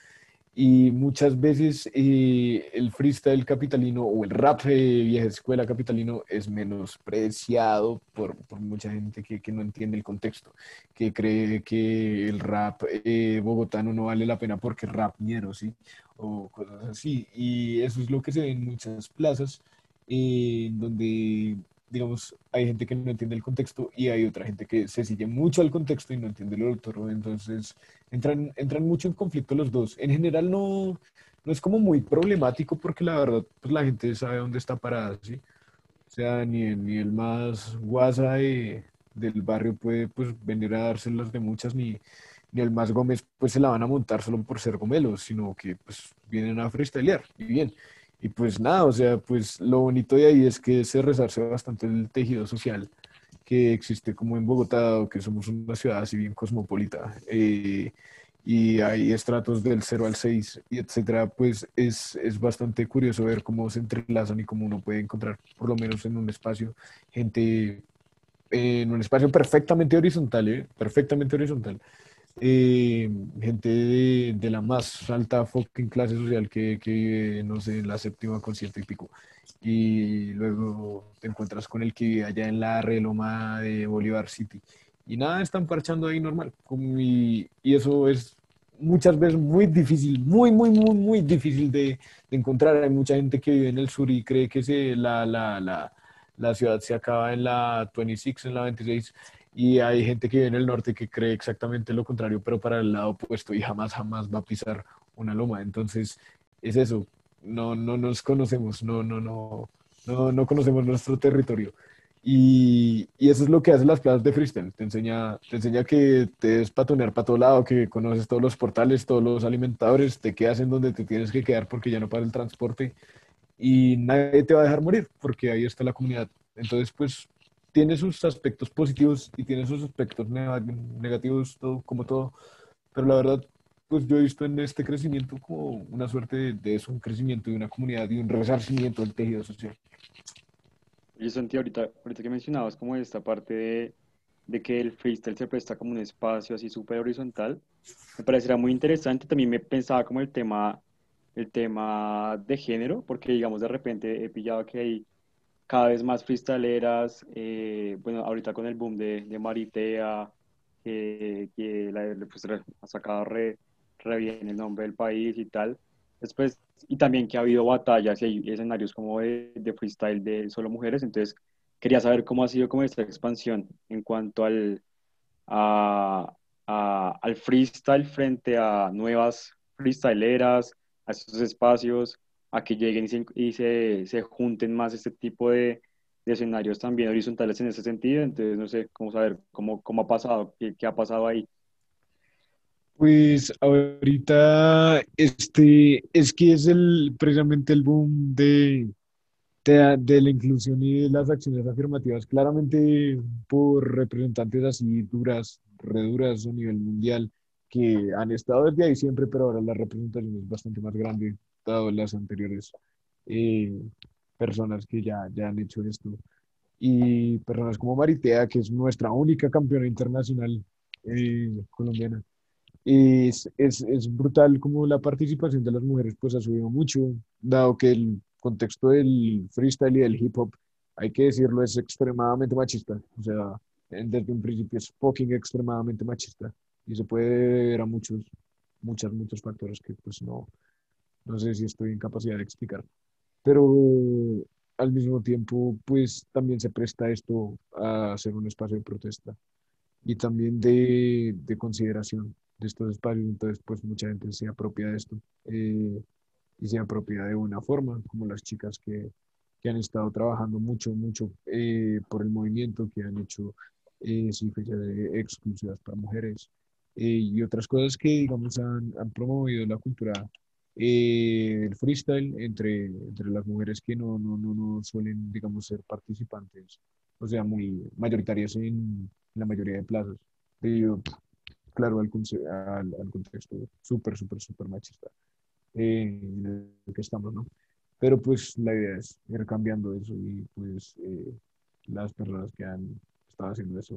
Y muchas veces eh, el freestyle capitalino o el rap de vieja escuela capitalino es menospreciado por, por mucha gente que, que, no entiende el contexto, que cree que el rap eh, bogotano no vale la pena porque es rap ñero, ¿sí? O cosas así. Y eso es lo que se ve en muchas plazas, eh, donde digamos, hay gente que no entiende el contexto y hay otra gente que se sigue mucho al contexto y no entiende lo otro. Entonces, entran, entran mucho en conflicto los dos. En general, no, no es como muy problemático porque la verdad, pues la gente sabe dónde está parada, ¿sí? O sea, ni, ni el más guasa de, del barrio puede pues venir a dárselas de muchas, ni, ni el Más Gómez pues se la van a montar solo por ser gomelos, sino que pues vienen a freestylear y bien. Y pues nada, o sea, pues lo bonito de ahí es que se resarce bastante el tejido social que existe como en Bogotá, que somos una ciudad así bien cosmopolita. Eh, y hay estratos del 0 al 6, y etcétera, pues es, es, bastante curioso ver cómo se entrelazan y cómo uno puede encontrar, por lo menos en un espacio, gente en un espacio perfectamente horizontal, ¿eh? perfectamente horizontal, eh, gente de, de, la más alta fucking clase social que, que no sé, en la séptima con y pico, y luego te encuentras con el que vive allá en la reloma de Bolívar City y nada, están parchando ahí normal. Y, eso es muchas veces muy difícil, muy, muy, muy, muy difícil de, de, encontrar. Hay mucha gente que vive en el sur y cree que se, la, la, la, la ciudad se acaba en la 26, en la 26. Y hay gente que vive en el norte que cree exactamente lo contrario, pero para el lado opuesto y jamás, jamás va a pisar una loma. Entonces, es eso. No, no nos conocemos, no, no, no, no, no conocemos nuestro territorio. Y, y, eso es lo que hacen las plazas de freestyle. Te enseña, te enseña que te des patonear para todo lado, que conoces todos los portales, todos los alimentadores, te quedas en donde te tienes que quedar porque ya no para el transporte y nadie te va a dejar morir porque ahí está la comunidad. Entonces, pues tiene sus aspectos positivos y tiene sus aspectos negativos, todo, como todo. Pero la verdad, pues yo he visto en este crecimiento como una suerte de, de eso, un crecimiento de una comunidad y un resarcimiento del tejido social. Yo sentí ahorita, ahorita que mencionabas como esta parte de, de, que el freestyle se presta como un espacio así súper horizontal, me parecerá muy interesante. También me pensaba como el tema, el tema de género, porque digamos de repente he pillado que hay cada vez más freestyleras, eh, bueno, ahorita con el boom de, de Maritea, que, que la, pues, ha sacado re, re bien el nombre del país y tal. Después, y también que ha habido batallas y hay escenarios como de, de, freestyle de solo mujeres, entonces quería saber cómo ha sido como esta expansión en cuanto al, a, a, al freestyle frente a nuevas freestyleras, a esos espacios, a que lleguen y se, y se, se junten más este tipo de, de, escenarios también horizontales en ese sentido, entonces no sé cómo saber cómo, cómo ha pasado, qué, qué ha pasado ahí. Pues ahorita este es que es el precisamente el boom de, de, la inclusión y de las acciones afirmativas, claramente por representantes así duras, reduras a nivel mundial, que han estado desde ahí siempre, pero ahora la representación es bastante más grande, dado las anteriores eh, personas que ya, ya han hecho esto. Y personas como Maritea, que es nuestra única campeona internacional eh, colombiana es, es, es, brutal como la participación de las mujeres pues ha subido mucho, dado que el contexto del freestyle y del hip hop, hay que decirlo, es extremadamente machista. O sea, desde un principio es fucking extremadamente machista. Y se puede ver a muchos, muchos, muchos factores que pues no, no sé si estoy en capacidad de explicar. Pero al mismo tiempo, pues también se presta esto a ser un espacio de protesta y también de, de consideración de estos espacios, entonces pues mucha gente se apropia de esto eh, y se apropia de una forma, como las chicas que, que han estado trabajando mucho, mucho eh, por el movimiento, que han hecho eh, sí, exclusivas para mujeres eh, y otras cosas que, digamos, han, han promovido la cultura eh, el freestyle entre, entre las mujeres que no, no, no, no suelen, digamos, ser participantes, o sea, muy mayoritarias en, la mayoría de plazas. Claro, al, al, al contexto súper, súper, súper machista en el que estamos, ¿no? Pero pues la idea es ir cambiando eso y pues eh, las personas que han estado haciendo eso,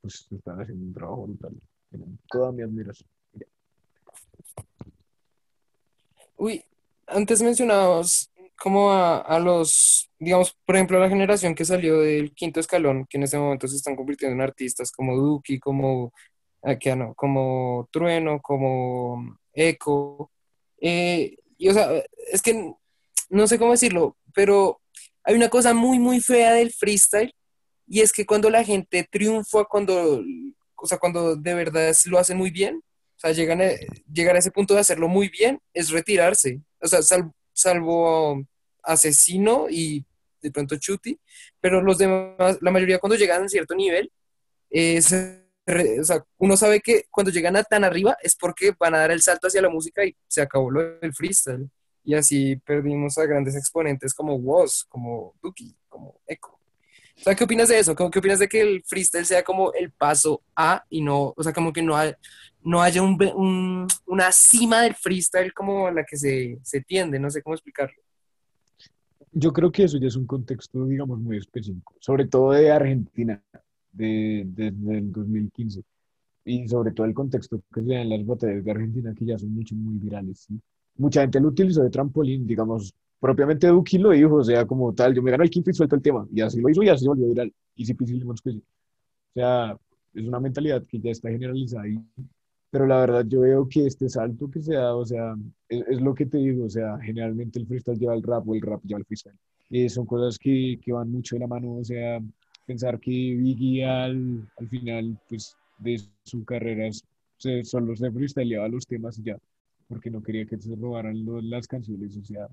pues están haciendo un trabajo brutal. Tienen toda mi admiración. Uy, antes mencionabas como a, a, los, digamos, por ejemplo, a la generación que salió del quinto escalón, que en este momento se están convirtiendo en artistas como Duki, como como Trueno, como Eco. Eh, y o sea, es que no sé cómo decirlo, pero hay una cosa muy, muy fea del freestyle y es que cuando la gente triunfa, cuando, o sea, cuando de verdad lo hacen muy bien, o sea, llegan a, llegar a ese punto de hacerlo muy bien, es retirarse. O sea, sal, salvo asesino y de pronto chuti, pero los demás, la mayoría cuando llegan a cierto nivel, es re- o sea, uno sabe que cuando llegan a tan arriba es porque van a dar el salto hacia la música y se acabó lo del freestyle. Y así perdimos a grandes exponentes como Woz, como Duki, como Echo. O sea, ¿qué opinas de eso? ¿Cómo- ¿Qué opinas de que el freestyle sea como el paso A y no, o sea, como que no, no haya un, una cima del freestyle como la que se, se tiende? No sé cómo explicarlo. Yo creo que eso ya es un contexto, digamos, muy específico, sobre todo de Argentina, de, desde el 2015, y sobre todo el contexto que se da en las batallas de Argentina, que ya son mucho, muy virales, ¿sí? Mucha gente lo utilizó de trampolín, digamos, propiamente Duki lo dijo, o sea, como tal, yo me gano el quinto y suelto el tema, y así lo hizo y así volvió viral, Easy peasy lemon squeezy. O sea, es una mentalidad que ya está generalizada ahí, pero la verdad yo veo que este salto que se da, o sea, es, es lo que te digo, o sea, generalmente el freestyle lleva el rap o el rap lleva el freestyle. Eh, son cosas que, que van mucho de la mano, o sea, pensar que Biggie al, al final, pues, de su carrera se, solo se freestyleaba los temas y ya, porque no quería que se robaran las canciones, o sea,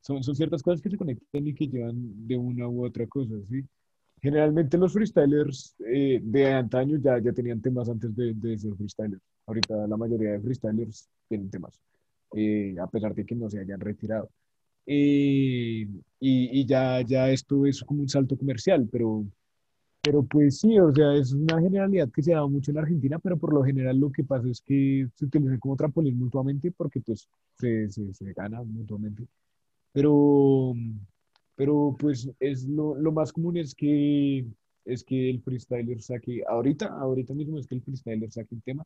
son, son ciertas cosas que se conectan y que llevan de una u otra cosa, ¿sí? Generalmente los freestylers eh, de antaño ya, ya tenían temas antes de, de ser freestylers. Ahorita la mayoría de freestylers tienen temas, eh, a pesar de que no se hayan retirado. Eh, y, y ya, ya esto es como un salto comercial, pero, pero pues sí, o sea, es una generalidad que se da mucho en Argentina, pero por lo general lo que pasa es que se utilizan como trampolín mutuamente porque pues se, se, se gana mutuamente. Pero, pero pues es lo, lo más común es que, es que el freestyler saque, ahorita, ahorita mismo es que el freestyler saque un tema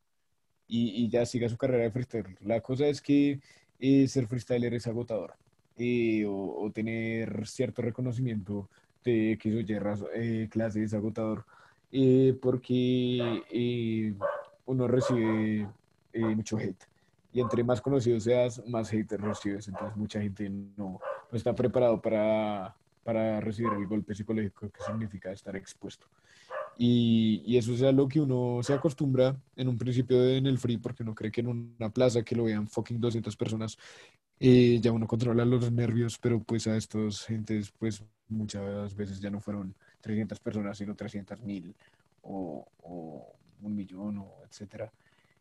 y, y ya siga su carrera de freestyler. La cosa es que eh, ser freestyler es agotador eh, o, o tener cierto reconocimiento de que eso ya eh, clase es agotador eh, porque eh, uno recibe eh, mucho hate. Y entre más conocido seas, más hate recibes. Entonces mucha gente no, no está preparado para, para recibir el golpe psicológico que significa estar expuesto. Y, y, eso es a lo que uno se acostumbra en un principio en el free, porque uno cree que en una plaza que lo vean fucking 200 personas, eh, ya uno controla los nervios, pero pues a estos gentes, pues muchas veces ya no fueron 300 personas, sino 300 mil o, o un millón, o etcétera.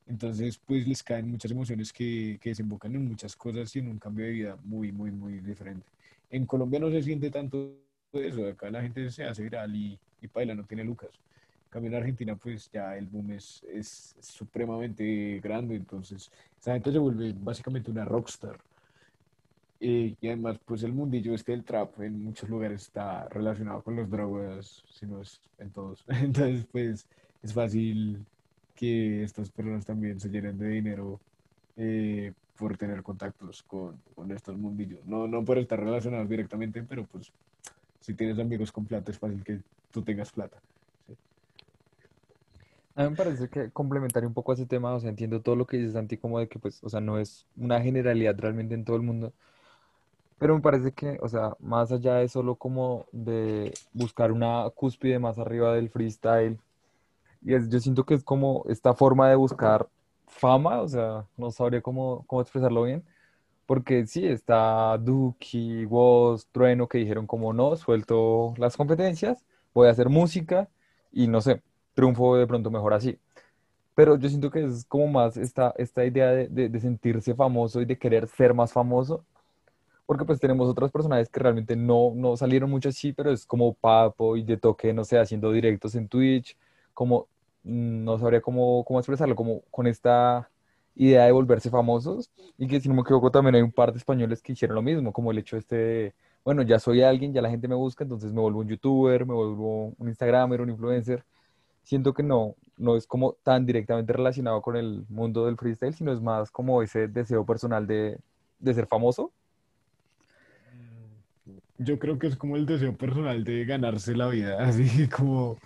Entonces, pues les caen muchas emociones que, que desembocan en muchas cosas y en un cambio de vida muy, muy, muy diferente. En Colombia no se siente tanto eso, acá la gente se hace viral y, y paila, no tiene lucas. En cambio en Argentina, pues ya el boom es, es supremamente grande, entonces esa gente se vuelve básicamente una rockstar. Y además, pues el mundillo este del trap en muchos lugares está relacionado con las drogas, si no es en todos. Entonces, pues es fácil que estas personas también se llenen de dinero eh, por tener contactos con, con, estos mundillos. No, no por estar relacionados directamente, pero pues si tienes amigos con plata es fácil que tú tengas plata. A mí me parece que complementaría un poco a ese tema, o sea, entiendo todo lo que dices, Santi, como de que pues, o sea, no es una generalidad realmente en todo el mundo, pero me parece que, o sea, más allá de solo como de buscar una cúspide más arriba del freestyle, y es, yo siento que es como esta forma de buscar fama, o sea, no sabría cómo, cómo expresarlo bien, porque sí, está Duki, Woz, Trueno, que dijeron como no, suelto las competencias, voy a hacer música y no sé, triunfo de pronto mejor así. Pero yo siento que es como más esta, esta idea de, de, de sentirse famoso y de querer ser más famoso, porque pues tenemos otros personajes que realmente no, no salieron mucho así, pero es como Papo y de toque, no sé, haciendo directos en Twitch, como no sabría cómo, cómo expresarlo, como con esta idea de volverse famosos y que si no me equivoco también hay un par de españoles que hicieron lo mismo, como el hecho este de, bueno, ya soy alguien, ya la gente me busca, entonces me vuelvo un youtuber, me vuelvo un instagramer, un influencer. Siento que no, no es como tan directamente relacionado con el mundo del freestyle, sino es más como ese deseo personal de, de ser famoso. Yo creo que es como el deseo personal de ganarse la vida, así como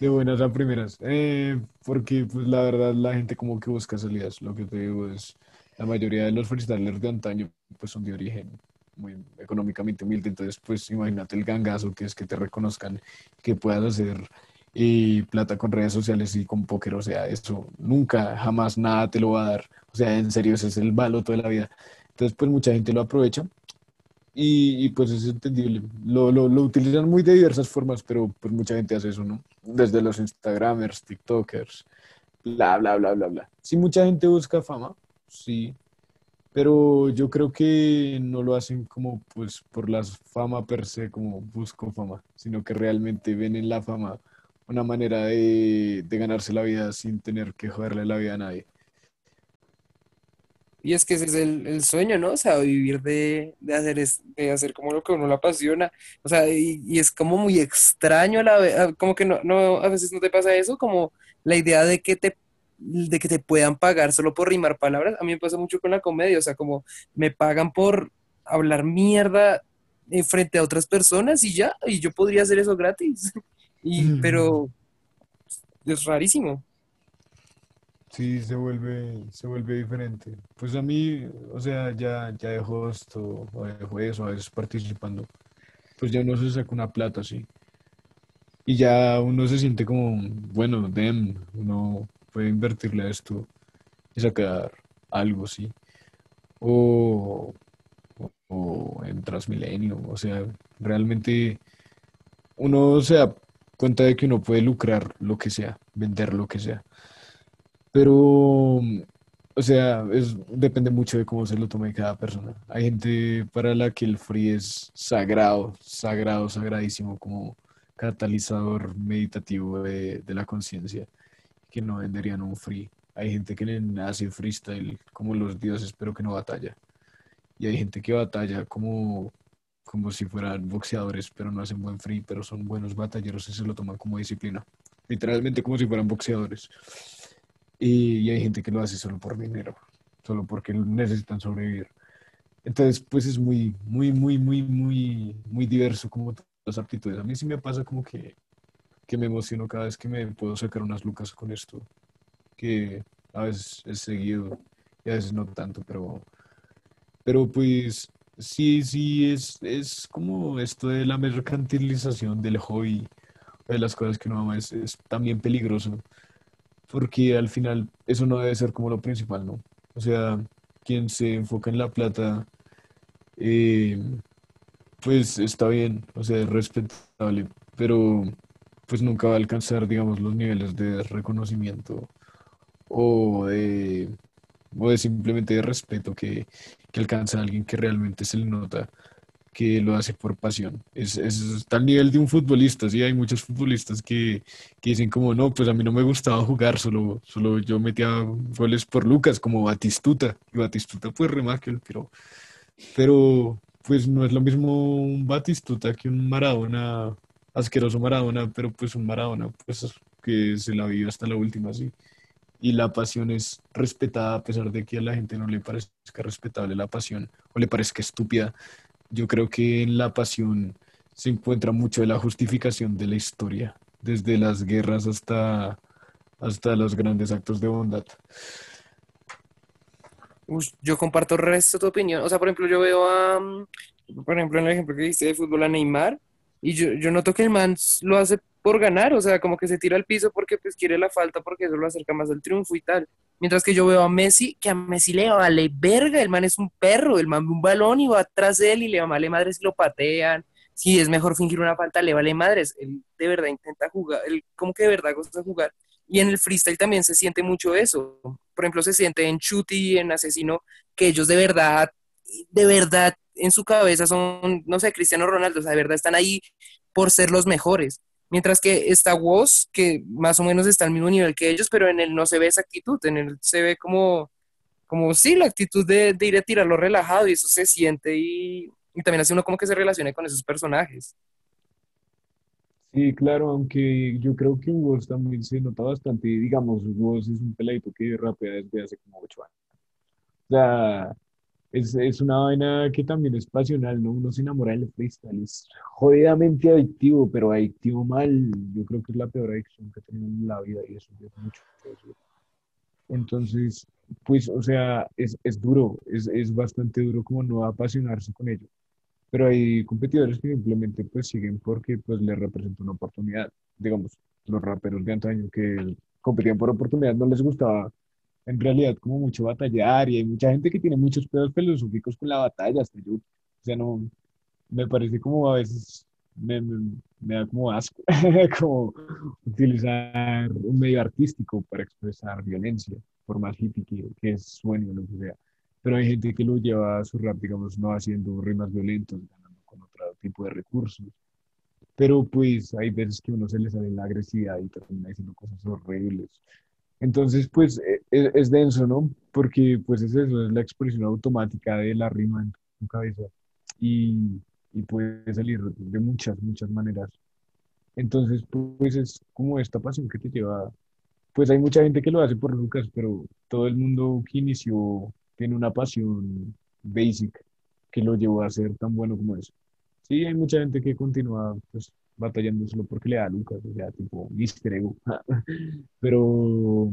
de buenas a primeras. Eh, porque, pues, la verdad, la gente como que busca salidas. Lo que te digo es, la mayoría de los freestylers de antaño, pues, son de origen muy económicamente humilde. Entonces, pues, imagínate el gangazo que es que te reconozcan, que puedas hacer eh, plata con redes sociales y con póker. O sea, eso nunca, jamás, nada te lo va a dar. O sea, en serio, ese es el baloto de la vida. Entonces, pues, mucha gente lo aprovecha. Y, y, pues es entendible. Lo, lo, utilizan muy de diversas formas, pero pues mucha gente hace eso, ¿no? Desde los Instagramers, TikTokers, bla, bla, bla, bla, bla. Sí, mucha gente busca fama, sí, pero yo creo que no lo hacen como pues por la fama per se, como busco fama, sino que realmente ven en la fama una manera de, de ganarse la vida sin tener que joderle la vida a nadie. Y es que ese es el, el sueño, ¿no? O sea, vivir de, de hacer, es, de hacer como lo que uno le apasiona. O sea, y, y es como muy extraño a la como que no, no, a veces no te pasa eso, como la idea de que te, de que te puedan pagar solo por rimar palabras. A mí me pasa mucho con la comedia, o sea, como me pagan por hablar mierda frente a otras personas y ya, y yo podría hacer eso gratis. Y, pero es rarísimo. Sí, se vuelve, se vuelve diferente. Pues a mí, o sea, ya, ya dejo esto, o dejo eso, a veces participando. Pues ya uno se saca una plata, sí. Y ya uno se siente como, bueno, dem, uno puede invertirle a esto y sacar algo, sí. O, o, o en Transmilenio, o sea, realmente uno se da cuenta de que uno puede lucrar lo que sea, vender lo que sea. Pero, o sea, es, depende mucho de cómo se lo tome cada persona. Hay gente para la que el free es sagrado, sagrado, sagradísimo, como catalizador meditativo de, de la conciencia, que no venderían un free. Hay gente que hace freestyle como los dioses, pero que no batalla. Y hay gente que batalla como, como si fueran boxeadores, pero no hacen buen free, pero son buenos batalleros y se lo toman como disciplina. Literalmente como si fueran boxeadores. Y, hay gente que lo hace solo por dinero, solo porque necesitan sobrevivir. Entonces, pues es muy, muy, muy, muy, muy, muy diverso como las aptitudes. A mí sí me pasa como que, que me emociono cada vez que me puedo sacar unas lucas con esto, que a veces es seguido y a veces no tanto, pero, pero pues sí, sí, es, es como esto de la mercantilización del hobby, de las cosas que uno ama, es también peligroso porque al final eso no debe ser como lo principal, ¿no? O sea, quien se enfoca en la plata, eh, pues está bien, o sea, es respetable, pero pues nunca va a alcanzar, digamos, los niveles de reconocimiento o de, o de simplemente de respeto que, que alcanza alguien que realmente se le nota que lo hace por pasión. Es, es, está al nivel de un futbolista, sí, hay muchos futbolistas que, que dicen como, no, pues a mí no me gustaba jugar, solo, solo yo metía goles por Lucas, como Batistuta, y Batistuta pues remáquel, pero, pero pues no es lo mismo un Batistuta que un Maradona, asqueroso Maradona, pero pues un Maradona, pues que se la vive hasta la última, sí. Y la pasión es respetada a pesar de que a la gente no le parezca respetable la pasión o le parezca estúpida. Yo creo que en la pasión se encuentra mucho de la justificación de la historia, desde las guerras hasta, hasta los grandes actos de bondad. Yo comparto el resto de tu opinión. O sea, por ejemplo, yo veo a, mm, por ejemplo, en el ejemplo que diste de fútbol a Neymar, y yo, yo noto que el man lo hace por ganar, o sea, como que se tira al piso porque pues quiere la falta, porque eso lo acerca más al triunfo y tal. Mientras que yo veo a Messi, que a Messi le vale verga, el man es un perro, el man ve un balón y va atrás de él y le vale madre si lo patean, si es mejor fingir una falta, le vale madres, él de verdad intenta jugar, él como que de verdad gusta jugar. Y en el freestyle también se siente mucho eso. Por ejemplo, se siente en Chuti, en Asesino, que ellos de verdad, de verdad, en su cabeza son, no sé, Cristiano Ronaldo, o sea, de verdad están ahí por ser los mejores. Mientras que está Woz, que más o menos está al mismo nivel que ellos, pero en él no se ve esa actitud, en él se ve como, como sí, la actitud de, de ir a tirarlo relajado y eso se siente y, y también hace uno como que se relacione con esos personajes. Sí, claro, aunque yo creo que Woz también se nota bastante, digamos, Woz es un peladito que rapea desde hace como ocho años. O sea, es, es una vaina que también es pasional, ¿no? Uno se enamora del freestyle, es jodidamente adictivo, pero adictivo mal, yo creo que es la peor adicción que he tenido en la vida y eso es mucho. Entonces, pues, o sea, es, es duro, es, es bastante duro como no apasionarse con ello. Pero hay competidores que simplemente pues siguen porque pues les representa una oportunidad. Digamos, los raperos de antaño que competían por oportunidad no les gustaba en realidad como mucho batallar y hay mucha gente que tiene muchos pedos filosóficos con la batalla, hasta yo. O sea, no, me parece como a veces me, me, me da como asco, como utilizar un medio artístico para expresar violencia, por más hippie que, que suene o lo que sea. Pero hay gente que lo lleva a su rap, digamos, no haciendo rimas violentas, ganando con otro tipo de recursos. Pero pues hay veces que uno se le sale la agresividad y termina diciendo cosas horribles. Entonces, pues e- e- es, denso, ¿no? Porque pues es eso, es la expresión automática de la rima en tu cabeza. Y, y puede salir de muchas, muchas maneras. Entonces, pues es como esta pasión que te lleva. Pues hay mucha gente que lo hace por Lucas, pero todo el mundo que inició tiene una pasión basic que lo llevó a ser tan bueno como eso. Sí, hay mucha gente que continúa pues batallando solo porque le da a Lucas, o sea, tipo Mister Ego. Pero,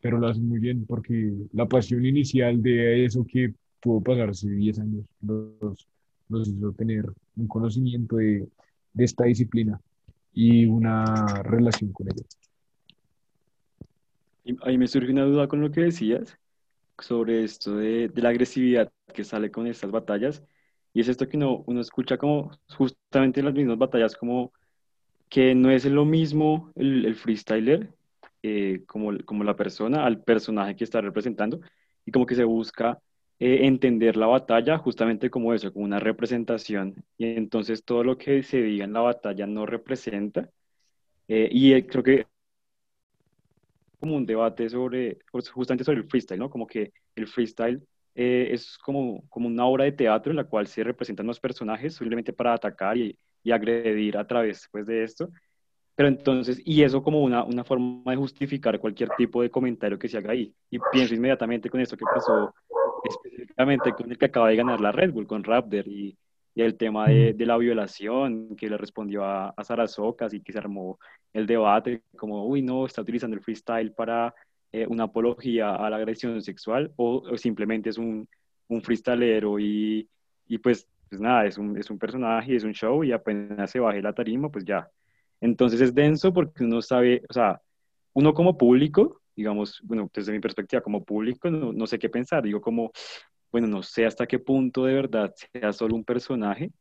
pero lo hace muy bien porque la pasión inicial de eso que pudo pasarse 10 años los, los hizo tener un conocimiento de, de esta disciplina y una relación con ella. Ahí me surge una duda con lo que decías sobre esto de, de la agresividad que sale con estas batallas. Y es esto que uno, uno escucha como justamente en las mismas batallas, como que no es lo mismo el, el freestyler eh, como, como la persona al personaje que está representando y como que se busca eh, entender la batalla justamente como eso, como una representación. Y entonces todo lo que se diga en la batalla no representa. Eh, y eh, creo que como un debate sobre, pues, justamente sobre el freestyle, ¿no? Como que el freestyle eh, es como, como una obra de teatro en la cual se representan los personajes simplemente para atacar y, y agredir a través pues, de esto. Pero entonces, y eso como una, una forma de justificar cualquier tipo de comentario que se haga ahí. Y pienso inmediatamente con esto que pasó específicamente con el que acaba de ganar la Red Bull, con Raptor, y, y el tema de, de, la violación, que le respondió a, a Sara Socas y que se armó el debate, como, uy, no, está utilizando el freestyle para eh, una apología a la agresión sexual, o, simplemente es un, un freestylero y, y pues, pues nada, es un, es un personaje, es un show, y apenas se baje la tarima, pues ya. Entonces es denso porque uno sabe, o sea, uno como público, digamos, bueno, desde mi perspectiva como público, no, no, sé qué pensar, digo como, bueno, no sé hasta qué punto de verdad sea solo un personaje,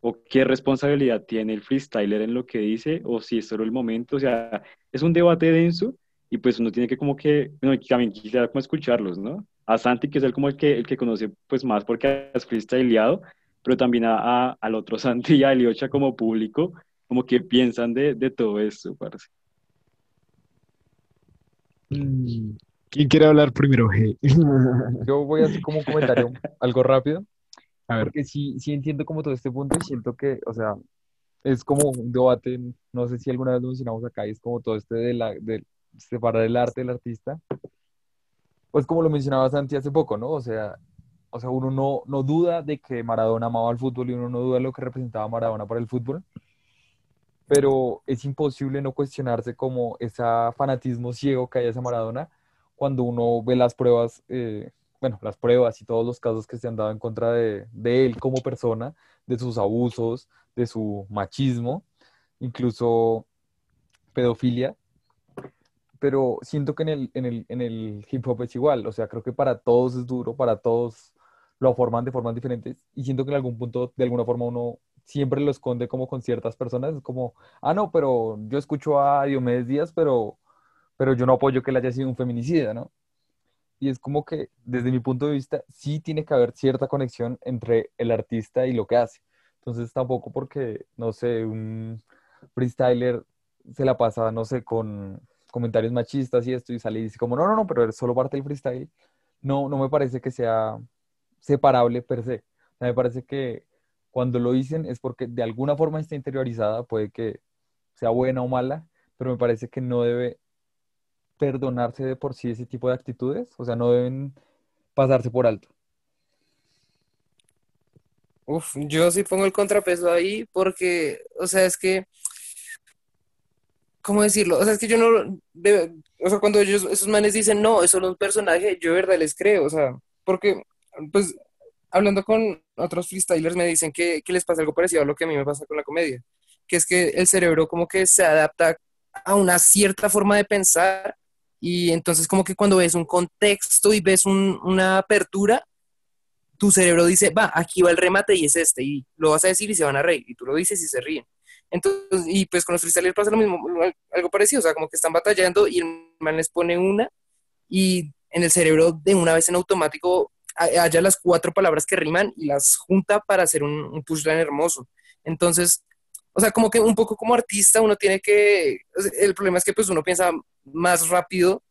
o qué responsabilidad tiene el freestyler en lo que dice, o si es solo el momento, o sea, es un debate denso, y pues uno tiene que como que, bueno, también quisiera como escucharlos, ¿no? A Santi, que es el como el que, el que conoce pues más porque has freestyleado, pero también a, a, al otro Santi y a Eliocha como público, como que piensan de, de todo esto, parce. Mm, ¿Quién quiere hablar primero? Yo voy a hacer como un comentario, algo rápido. A ver. Porque sí, sí entiendo como todo este punto y siento que, o sea, es como un debate, no sé si alguna vez lo mencionamos acá, y es como todo este de, la, de separar el arte del artista. Pues como lo mencionaba Santi hace poco, ¿no? O sea, o sea uno no, no duda de que Maradona amaba el fútbol y uno no duda de lo que representaba Maradona para el fútbol pero es imposible no cuestionarse como ese fanatismo ciego que hay hacia Maradona cuando uno ve las pruebas, eh, bueno, las pruebas y todos los casos que se han dado en contra de, de, él como persona, de sus abusos, de su machismo, incluso pedofilia. Pero siento que en el, en el, en el hip hop es igual, o sea, creo que para todos es duro, para todos lo forman de formas diferentes y siento que en algún punto, de alguna forma, uno siempre lo esconde como con ciertas personas, es como, ah, no, pero yo escucho a Diomedes Díaz, pero, pero yo no apoyo que él haya sido un feminicida, ¿no? Y es como que, desde mi punto de vista, sí tiene que haber cierta conexión entre el artista y lo que hace. Entonces, tampoco porque, no sé, un freestyler se la pasa, no sé, con comentarios machistas y esto, y sale y dice como, no, no, no, pero es solo parte del freestyle. No, no me parece que sea separable per se. Me parece que cuando lo dicen es porque de alguna forma está interiorizada, puede que sea buena o mala, pero me parece que no debe perdonarse de por sí ese tipo de actitudes, o sea, no deben pasarse por alto. Uf, yo sí pongo el contrapeso ahí porque, o sea, es que, ¿cómo decirlo? O sea, es que yo no, de, o sea, cuando ellos, esos manes dicen, no, es solo un personaje, yo de verdad les creo, o sea, porque, pues, hablando con otros freestylers me dicen que, que, les pasa algo parecido a lo que a mí me pasa con la comedia, que es que el cerebro como que se adapta a una cierta forma de pensar y entonces como que cuando ves un contexto y ves un, una apertura, tu cerebro dice, va, aquí va el remate y es este, y lo vas a decir y se van a reír, y tú lo dices y se ríen. Entonces, y pues con los freestylers pasa lo mismo, algo parecido, o sea, como que están batallando y el man les pone una y en el cerebro de una vez en automático haya las cuatro palabras que riman y las junta para hacer un, un pushline hermoso. Entonces, o sea, como que un poco como artista uno tiene que, el problema es que pues uno piensa más rápido,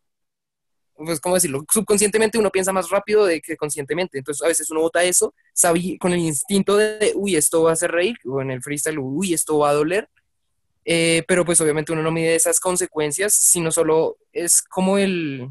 pues cómo decirlo, subconscientemente uno piensa más rápido de que conscientemente, entonces a veces uno vota eso sabe, con el instinto de, uy, esto va a hacer reír, o en el freestyle, uy, esto va a doler, eh, pero pues obviamente uno no mide esas consecuencias, sino solo es como el,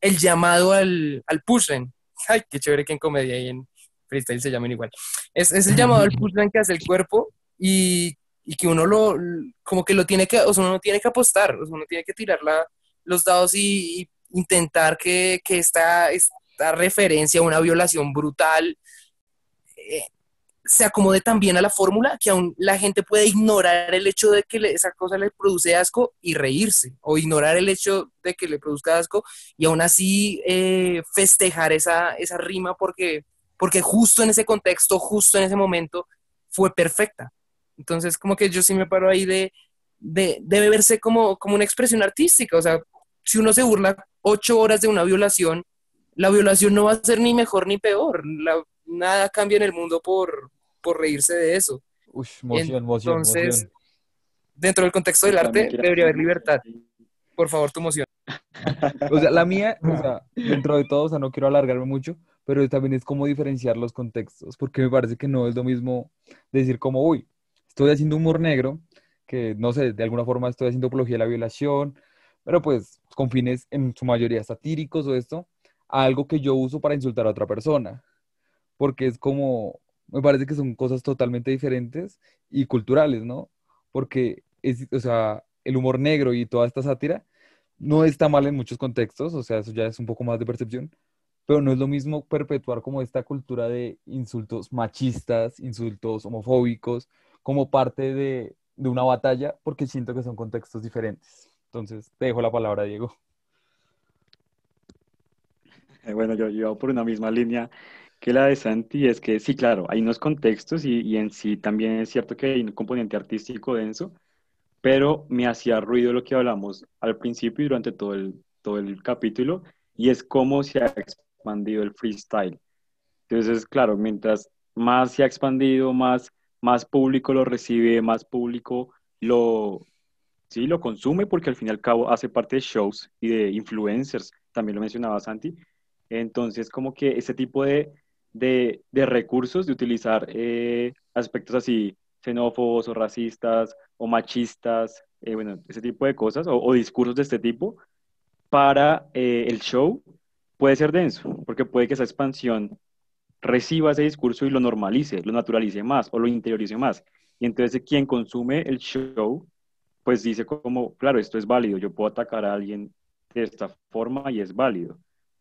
el llamado al, al pushline. Ay, qué chévere que en comedia y en freestyle se llamen igual. Es, es el llamado al pushline que hace el cuerpo y y que uno lo, como que lo tiene que, o sea, uno tiene que apostar, o sea, uno tiene que tirar la, los dados y, intentar que, que, esta, esta referencia a una violación brutal eh, se acomode también a la fórmula que aún la gente puede ignorar el hecho de que esa cosa le produce asco y reírse, o ignorar el hecho de que le produzca asco y aún así eh, festejar esa, esa rima porque, porque justo en ese contexto, justo en ese momento, fue perfecta. Entonces, como que yo sí me paro ahí de, de debe verse como, como una expresión artística. O sea, si uno se burla ocho horas de una violación, la violación no va a ser ni mejor ni peor. nada cambia en el mundo por, por reírse de eso. Uy, emoción, emoción, Entonces, dentro del contexto del arte, debería haber libertad. Por favor, tu emoción. O sea, la mía, o sea, dentro de todo, o sea, no quiero alargarme mucho, pero también es como diferenciar los contextos, porque me parece que no es lo mismo decir como, uy, estoy haciendo humor negro, que no sé, de alguna forma estoy haciendo apología de la violación, pero pues con fines en su mayoría satíricos o esto, algo que yo uso para insultar a otra persona, porque es como, me parece que son cosas totalmente diferentes y culturales, ¿no? Porque es, o sea, el humor negro y toda esta sátira no está mal en muchos contextos, o sea, eso ya es un poco más de percepción, pero no es lo mismo perpetuar como esta cultura de insultos machistas, insultos homofóbicos, como parte de, una batalla porque siento que son contextos diferentes. Entonces, te dejo la palabra, Diego. Eh, bueno, yo llevo por una misma línea que la de Santi, es que sí, claro, hay unos contextos y, y, en sí también es cierto que hay un componente artístico denso, pero me hacía ruido lo que hablamos al principio y durante todo el, todo el capítulo, y es cómo se ha expandido el freestyle. Entonces, claro, mientras más se ha expandido, más más público lo recibe, más público lo, sí, lo consume, porque al fin y al cabo hace parte de shows y de influencers, también lo mencionaba Santi. Entonces, como que ese tipo de, de, recursos, de utilizar eh, aspectos así xenófobos o racistas o machistas, eh, bueno, ese tipo de cosas, o, discursos de este tipo, para eh, el show, puede ser denso, porque puede que esa expansión reciba ese discurso y lo normalice, lo naturalice más o lo interiorice más. Y entonces quien consume el show, pues dice como, claro, esto es válido, yo puedo atacar a alguien de esta forma y es válido.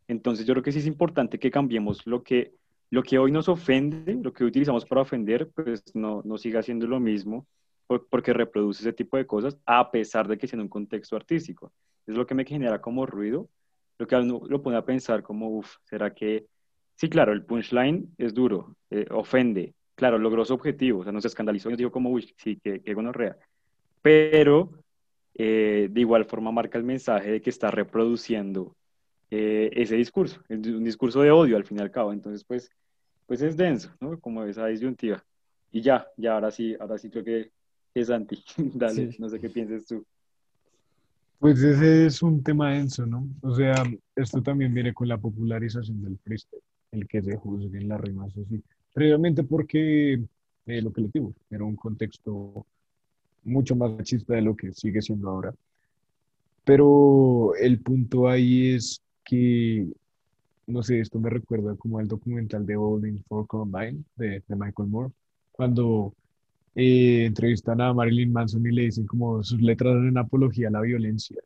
Entonces yo creo que sí es importante que cambiemos lo que, lo que hoy nos ofende, lo que utilizamos para ofender, pues no, no siga siendo lo mismo porque reproduce ese tipo de cosas a pesar de que sea en un contexto artístico. Es lo que me genera como ruido, lo que uno lo pone a pensar como, uff, ¿será que Sí, claro, el punchline es duro, eh, ofende. Claro, logró su objetivo, o sea, no se escandalizó y dijo como, uy, sí, que, que gonorrea. Pero eh, de igual forma marca el mensaje de que está reproduciendo eh, ese discurso, un discurso de odio al fin y al cabo. Entonces, pues, pues es denso, ¿no? Como esa disyuntiva. Y ya, ya, ahora sí, ahora sí creo que es anti. Dale, no sé qué pienses tú. Pues ese es un tema denso, ¿no? O sea, esto también viene con la popularización del freestyle el que se juzguen las rimas así. Previamente porque eh, lo que le digo, era un contexto mucho más machista de lo que sigue siendo ahora. Pero el punto ahí es que, no sé, esto me recuerda como el documental de Bowling for Columbine de, de Michael Moore, cuando eh, entrevistan a Marilyn Manson y le dicen como sus letras en apología a la violencia.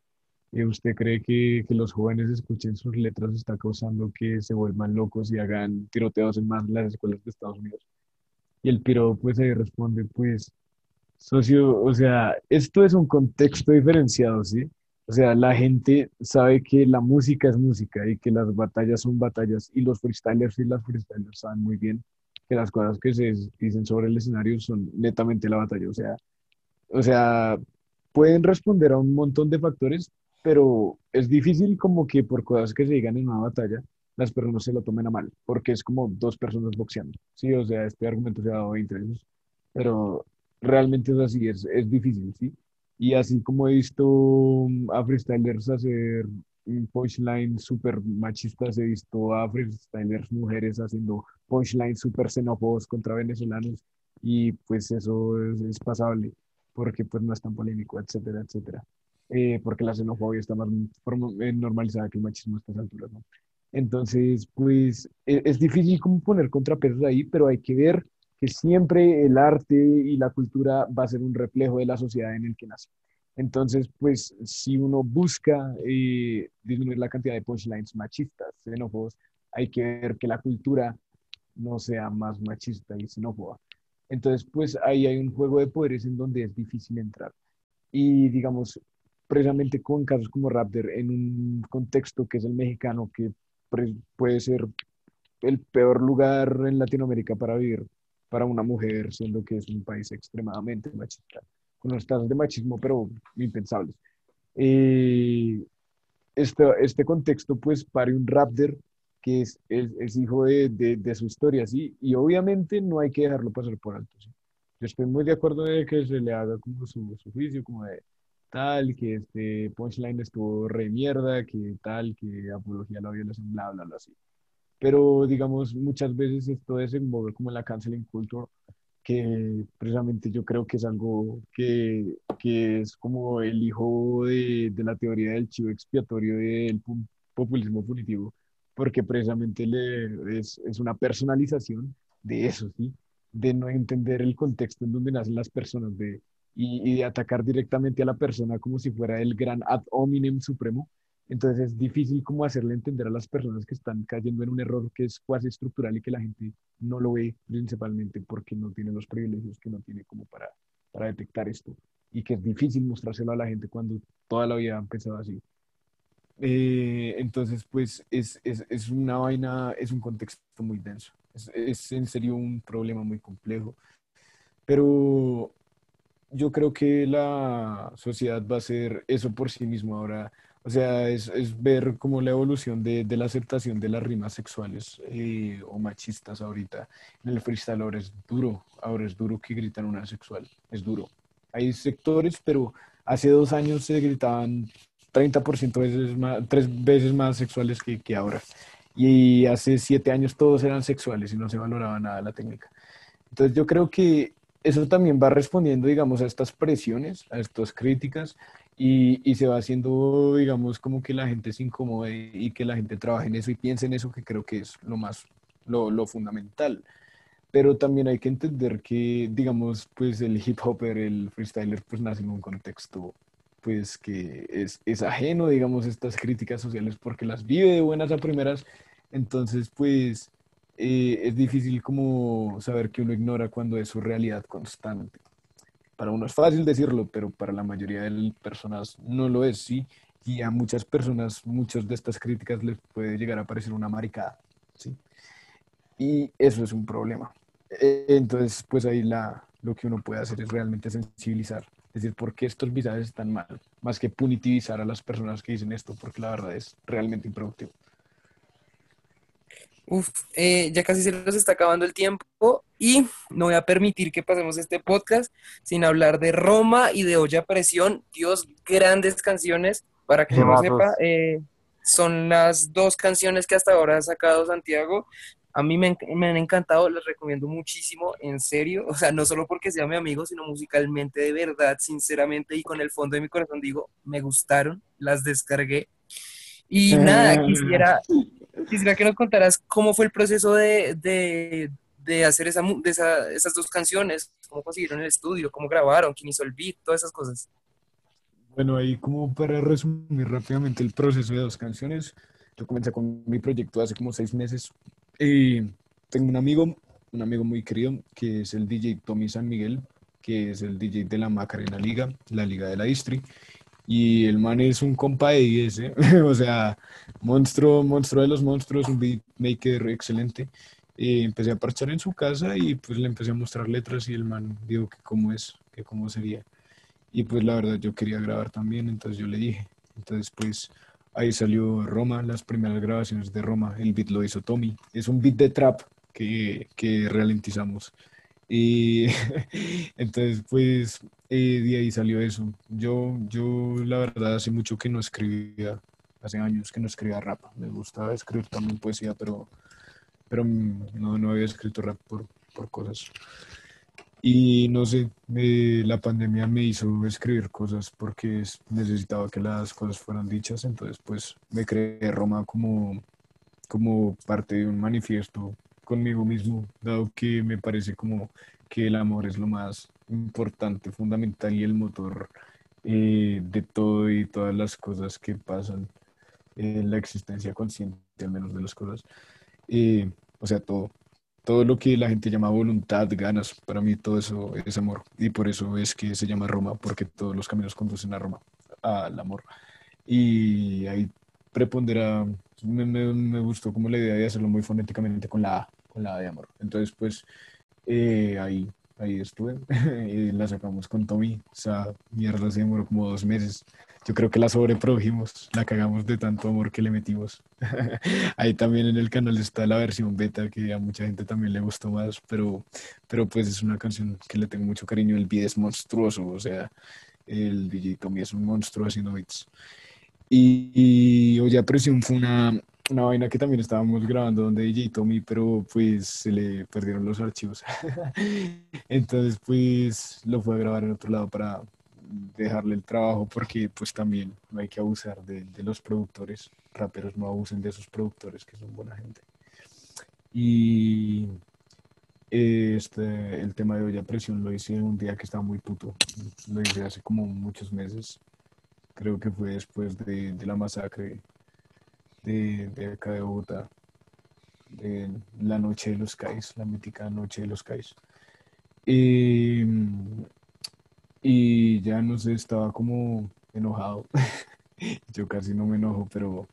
¿Usted cree que, que, los jóvenes escuchen sus letras está causando que se vuelvan locos y hagan tiroteos en más las escuelas de Estados Unidos? Y el piro pues ahí responde, pues, socio, o sea, esto es un contexto diferenciado, ¿sí? O sea, la gente sabe que la música es música y que las batallas son batallas y los freestylers y las freestylers saben muy bien que las cosas que se dicen sobre el escenario son netamente la batalla. O sea, o sea, pueden responder a un montón de factores, pero es difícil como que por cosas que se digan en una batalla, las personas se lo tomen a mal, porque es como dos personas boxeando. Sí, o sea, este argumento se ha dado 20 años, pero realmente es así, es, es difícil, ¿sí? Y así como he visto a freestylers hacer punchlines súper machistas, he visto a freestylers mujeres haciendo punchlines súper xenófobos contra venezolanos y pues eso es, pasable porque pues no es tan polémico, etcétera, etcétera. Eh, porque la xenofobia está más eh, normalizada que el machismo a estas alturas, ¿no? Entonces, pues e, es, difícil como poner contrapesos ahí, pero hay que ver que siempre el arte y la cultura va a ser un reflejo de la sociedad en el que nace. Entonces, pues si uno busca eh, disminuir la cantidad de punchlines machistas, xenófobos, hay que ver que la cultura no sea más machista y xenófoba. Entonces, pues ahí hay un juego de poderes en donde es difícil entrar. Y digamos, precisamente con casos como Raptor, en un contexto que es el mexicano, que puede ser el peor lugar en Latinoamérica para vivir para una mujer, siendo que es un país extremadamente machista, con unas tasas de machismo, pero impensables. Eh, este, este contexto, pues, para un Raptor que es, es, hijo de, de, su historia, ¿sí? Y obviamente no hay que dejarlo pasar por alto, ¿sí? Yo estoy muy de acuerdo de que se le haga como su, su juicio, como de tal, que este punchline estuvo re mierda, que tal, que apología a la violación, bla, bla, bla, así. Pero, digamos, muchas veces esto desenvolve como la canceling culture, que precisamente yo creo que es algo que, que es como el hijo de, de, la teoría del chivo expiatorio del populismo punitivo, porque precisamente le, es, es, una personalización de eso, ¿sí? De no entender el contexto en donde nacen las personas de, y, y, de atacar directamente a la persona como si fuera el gran ad hominem supremo. Entonces es difícil como hacerle entender a las personas que están cayendo en un error que es cuasi estructural y que la gente no lo ve principalmente porque no tiene los privilegios que no tiene como para, para detectar esto y que es difícil mostrárselo a la gente cuando toda la vida ha empezado así. Eh, entonces, pues es, es, es, una vaina, es un contexto muy denso. Es, es, en serio un problema muy complejo. Pero yo creo que la sociedad va a ser eso por sí mismo ahora. O sea, es, es ver como la evolución de, de, la aceptación de las rimas sexuales eh, o machistas ahorita. En el freestyle ahora es duro, ahora es duro que gritan una sexual, es duro. Hay sectores, pero hace dos años se gritaban 30% veces más, tres veces más sexuales que, que ahora. Y hace siete años todos eran sexuales y no se valoraba nada la técnica. Entonces yo creo que eso también va respondiendo, digamos, a estas presiones, a estas críticas y, se va haciendo, digamos, como que la gente se incomode y que la gente trabaje en eso y piense en eso, que creo que es lo más, lo, fundamental. Pero también hay que entender que, digamos, pues el hip hopper, el freestyler, pues nace en un contexto pues que es, es ajeno, digamos, estas críticas sociales porque las vive de buenas a primeras. Entonces, pues eh, es difícil como saber que uno ignora cuando es su realidad constante. Para uno es fácil decirlo, pero para la mayoría de personas no lo es, ¿sí? Y a muchas personas, muchas de estas críticas les puede llegar a parecer una maricada, ¿sí? Y eso es un problema. Eh, entonces, pues ahí la, lo que uno puede hacer es realmente sensibilizar es decir, ¿por qué estos visajes están mal? Más que punitivizar a las personas que dicen esto, porque la verdad es realmente improductivo. Uf, eh, ya casi se nos está acabando el tiempo y no voy a permitir que pasemos este podcast sin hablar de Roma y de Olla Presión. Dios, grandes canciones. Para que no sepa, eh, son las dos canciones que hasta ahora ha sacado Santiago. A mí me, han encantado, les recomiendo muchísimo, en serio. O sea, no solo porque sea mi amigo, sino musicalmente, de verdad, sinceramente, y con el fondo de mi corazón digo, me gustaron, las descargué. Y nada, quisiera, quisiera que nos contaras cómo fue el proceso de, de, de hacer esa, de esa, esas dos canciones, cómo consiguieron el estudio, cómo grabaron, quién hizo el beat, todas esas cosas. Bueno, ahí como para resumir rápidamente el proceso de dos canciones, yo comencé con mi proyecto hace como seis meses, y tengo un amigo, un amigo muy querido, que es el DJ Tommy San Miguel, que es el DJ de la Macarena Liga, la Liga de la Distri. Y el man es un compa de 10, ¿eh? o sea, monstruo, monstruo de los monstruos, un beatmaker excelente. Y empecé a parchar en su casa y pues le empecé a mostrar letras y el man dijo que cómo es, que cómo sería. Y pues la verdad yo quería grabar también, entonces yo le dije. Entonces pues ahí salió Roma, las primeras grabaciones de Roma. El beat lo hizo Tommy. Es un beat de trap que, que ralentizamos. Y entonces, pues, eh, de ahí salió eso. Yo, yo, la verdad, hace mucho que no escribía, hace años que no escribía rap. Me gustaba escribir también poesía, pero, pero no, no había escrito rap por, por cosas. Y no sé, la pandemia me hizo escribir cosas porque necesitaba que las cosas fueran dichas, entonces pues me creé Roma como, como parte de un manifiesto conmigo mismo, dado que me parece como que el amor es lo más importante, fundamental y el motor eh, de todo y todas las cosas que pasan en la existencia consciente, al menos de las cosas. Eh, o sea, todo, todo lo que la gente llama voluntad, ganas, para mí todo eso es amor. Y por eso es que se llama Roma, porque todos los caminos conducen a Roma, al amor. Y ahí prepondera, me, me, me gustó como la idea de hacerlo muy fonéticamente con la A, con la A de amor. Entonces, pues eh, ahí, ahí estuve y la sacamos con Tommy. O sea, mierda se demoró como dos meses. Yo creo que la sobreprodujimos, la cagamos de tanto amor que le metimos. Ahí también en el canal está la versión beta que a mucha gente también le gustó más, pero, pero pues es una canción que le tengo mucho cariño. El beat es monstruoso, o sea, el DJ Tommy es un monstruo haciendo beats. Y, y Oye Presión fue una, una vaina que también estábamos grabando donde DJ Tommy, pero pues se le perdieron los archivos. Entonces pues lo fue a grabar en otro lado para, dejarle el trabajo porque pues también no hay que abusar de, de, los productores, raperos no abusen de esos productores que son buena gente. Y este, el tema de olla presión lo hice un día que estaba muy puto, lo hice hace como muchos meses, creo que fue después de, de la masacre de, de acá de Bogotá, de la noche de los CAIs, la mítica noche de los CAIs. Y y ya no sé, estaba como enojado. Yo casi no me enojo, pero,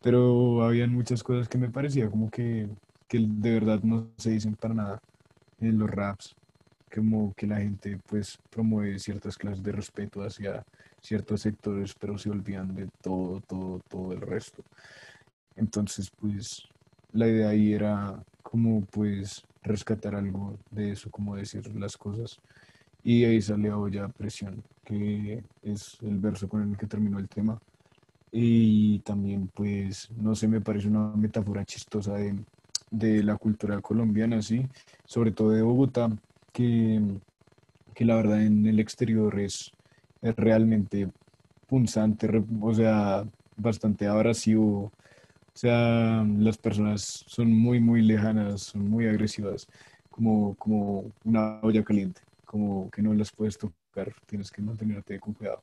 pero habían muchas cosas que me parecía como que, que de verdad no se dicen para nada en los raps. Como que la gente pues promueve ciertas clases de respeto hacia ciertos sectores, pero se olvidan de todo, todo, todo el resto. Entonces, pues la idea ahí era como pues rescatar algo de eso, como decir las cosas y ahí salió ya Presión, que es el verso con el que terminó el tema. Y también, pues, no sé, me parece una metáfora chistosa de, de la cultura colombiana, sí, sobre todo de Bogotá, que, que la verdad en el exterior es, es realmente punzante, o sea, bastante abrasivo. O sea, las personas son muy, muy lejanas, son muy agresivas, como, como una olla caliente como que no las puedes tocar, tienes que mantenerte con cuidado.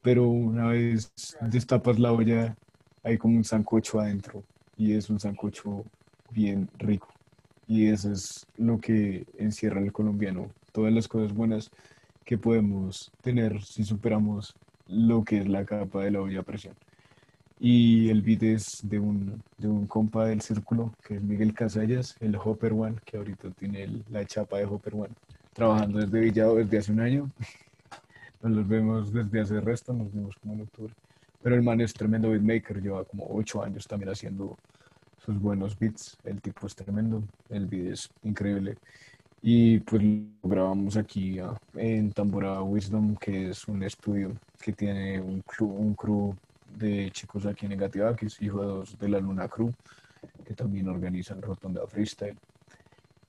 Pero una vez destapas la olla, hay como un sancocho adentro y es un sancocho bien rico. Y eso es lo que encierra el colombiano, todas las cosas buenas que podemos tener si superamos lo que es la capa de la olla a presión. Y el beat es de un, de un compa del círculo, que es Miguel Casallas, el Hopper One, que ahorita tiene la chapa de Hopper One trabajando desde Villado desde hace un año. Nos los vemos desde hace resto, nos vimos como en octubre. Pero el man es tremendo beatmaker, lleva como ocho años también haciendo sus buenos beats. El tipo es tremendo, el beat es increíble. Y pues lo grabamos aquí ah, en Tambora Wisdom, que es un estudio que tiene un crew, un crew de chicos aquí en Negativaquis, hijos de la Luna Crew, que también organizan Rotonda Freestyle.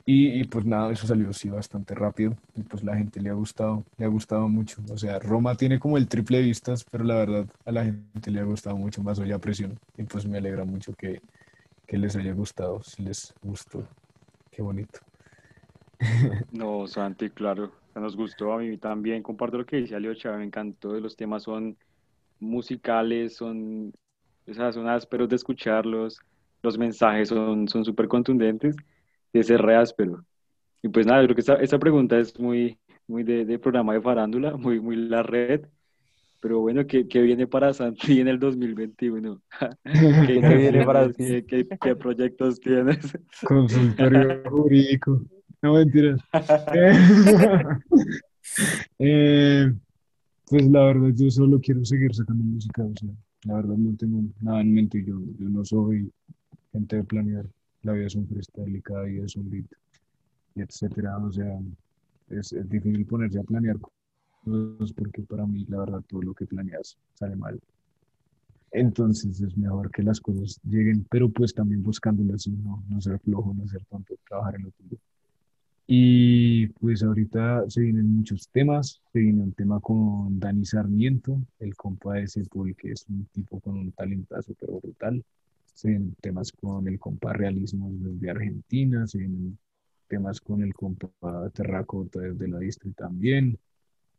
Y, pues nada, eso salió así bastante rápido y pues la gente le ha gustado, le ha gustado mucho. O sea, Roma tiene como el triple vistas, pero la verdad a la gente le ha gustado mucho más Olla Presión y pues me alegra mucho que, que les haya gustado, si les gustó. Qué bonito. No, Santi, claro, nos gustó a mí también. Comparto lo que dice Aliocha, me encantó. Los temas son musicales, son, o sea, son ásperos de escucharlos, los mensajes son súper contundentes de ser re áspero. Y pues nada, creo que esta, esta pregunta es muy, muy de, de, programa de farándula, muy, muy la red, pero bueno, ¿qué, qué viene para Santi en el 2021? ¿Qué, ¿Qué viene para ti? qué, proyectos tienes? Consultorio jurídico. No mentiras. Eh, pues la verdad, yo solo quiero seguir sacando música. O sea, la verdad no tengo nada en mente. Yo, yo no soy gente de planear. La vida es un freestyle y cada día es un beat, y etcétera. O sea, es, es difícil ponerse a planear porque para mí, la verdad, todo lo que planeas sale mal. Entonces es mejor que las cosas lleguen, pero pues también buscándolas no, no ser flojo, no ser tonto, trabajar en lo tuyo. Y pues ahorita se vienen muchos temas, se viene un tema con Dani Sarmiento, el compa de Sepul, que es un tipo con un talentazo pero brutal. Se vienen temas con el compa Realismo desde Argentina, se vienen temas con el compa Terracota desde la distri también,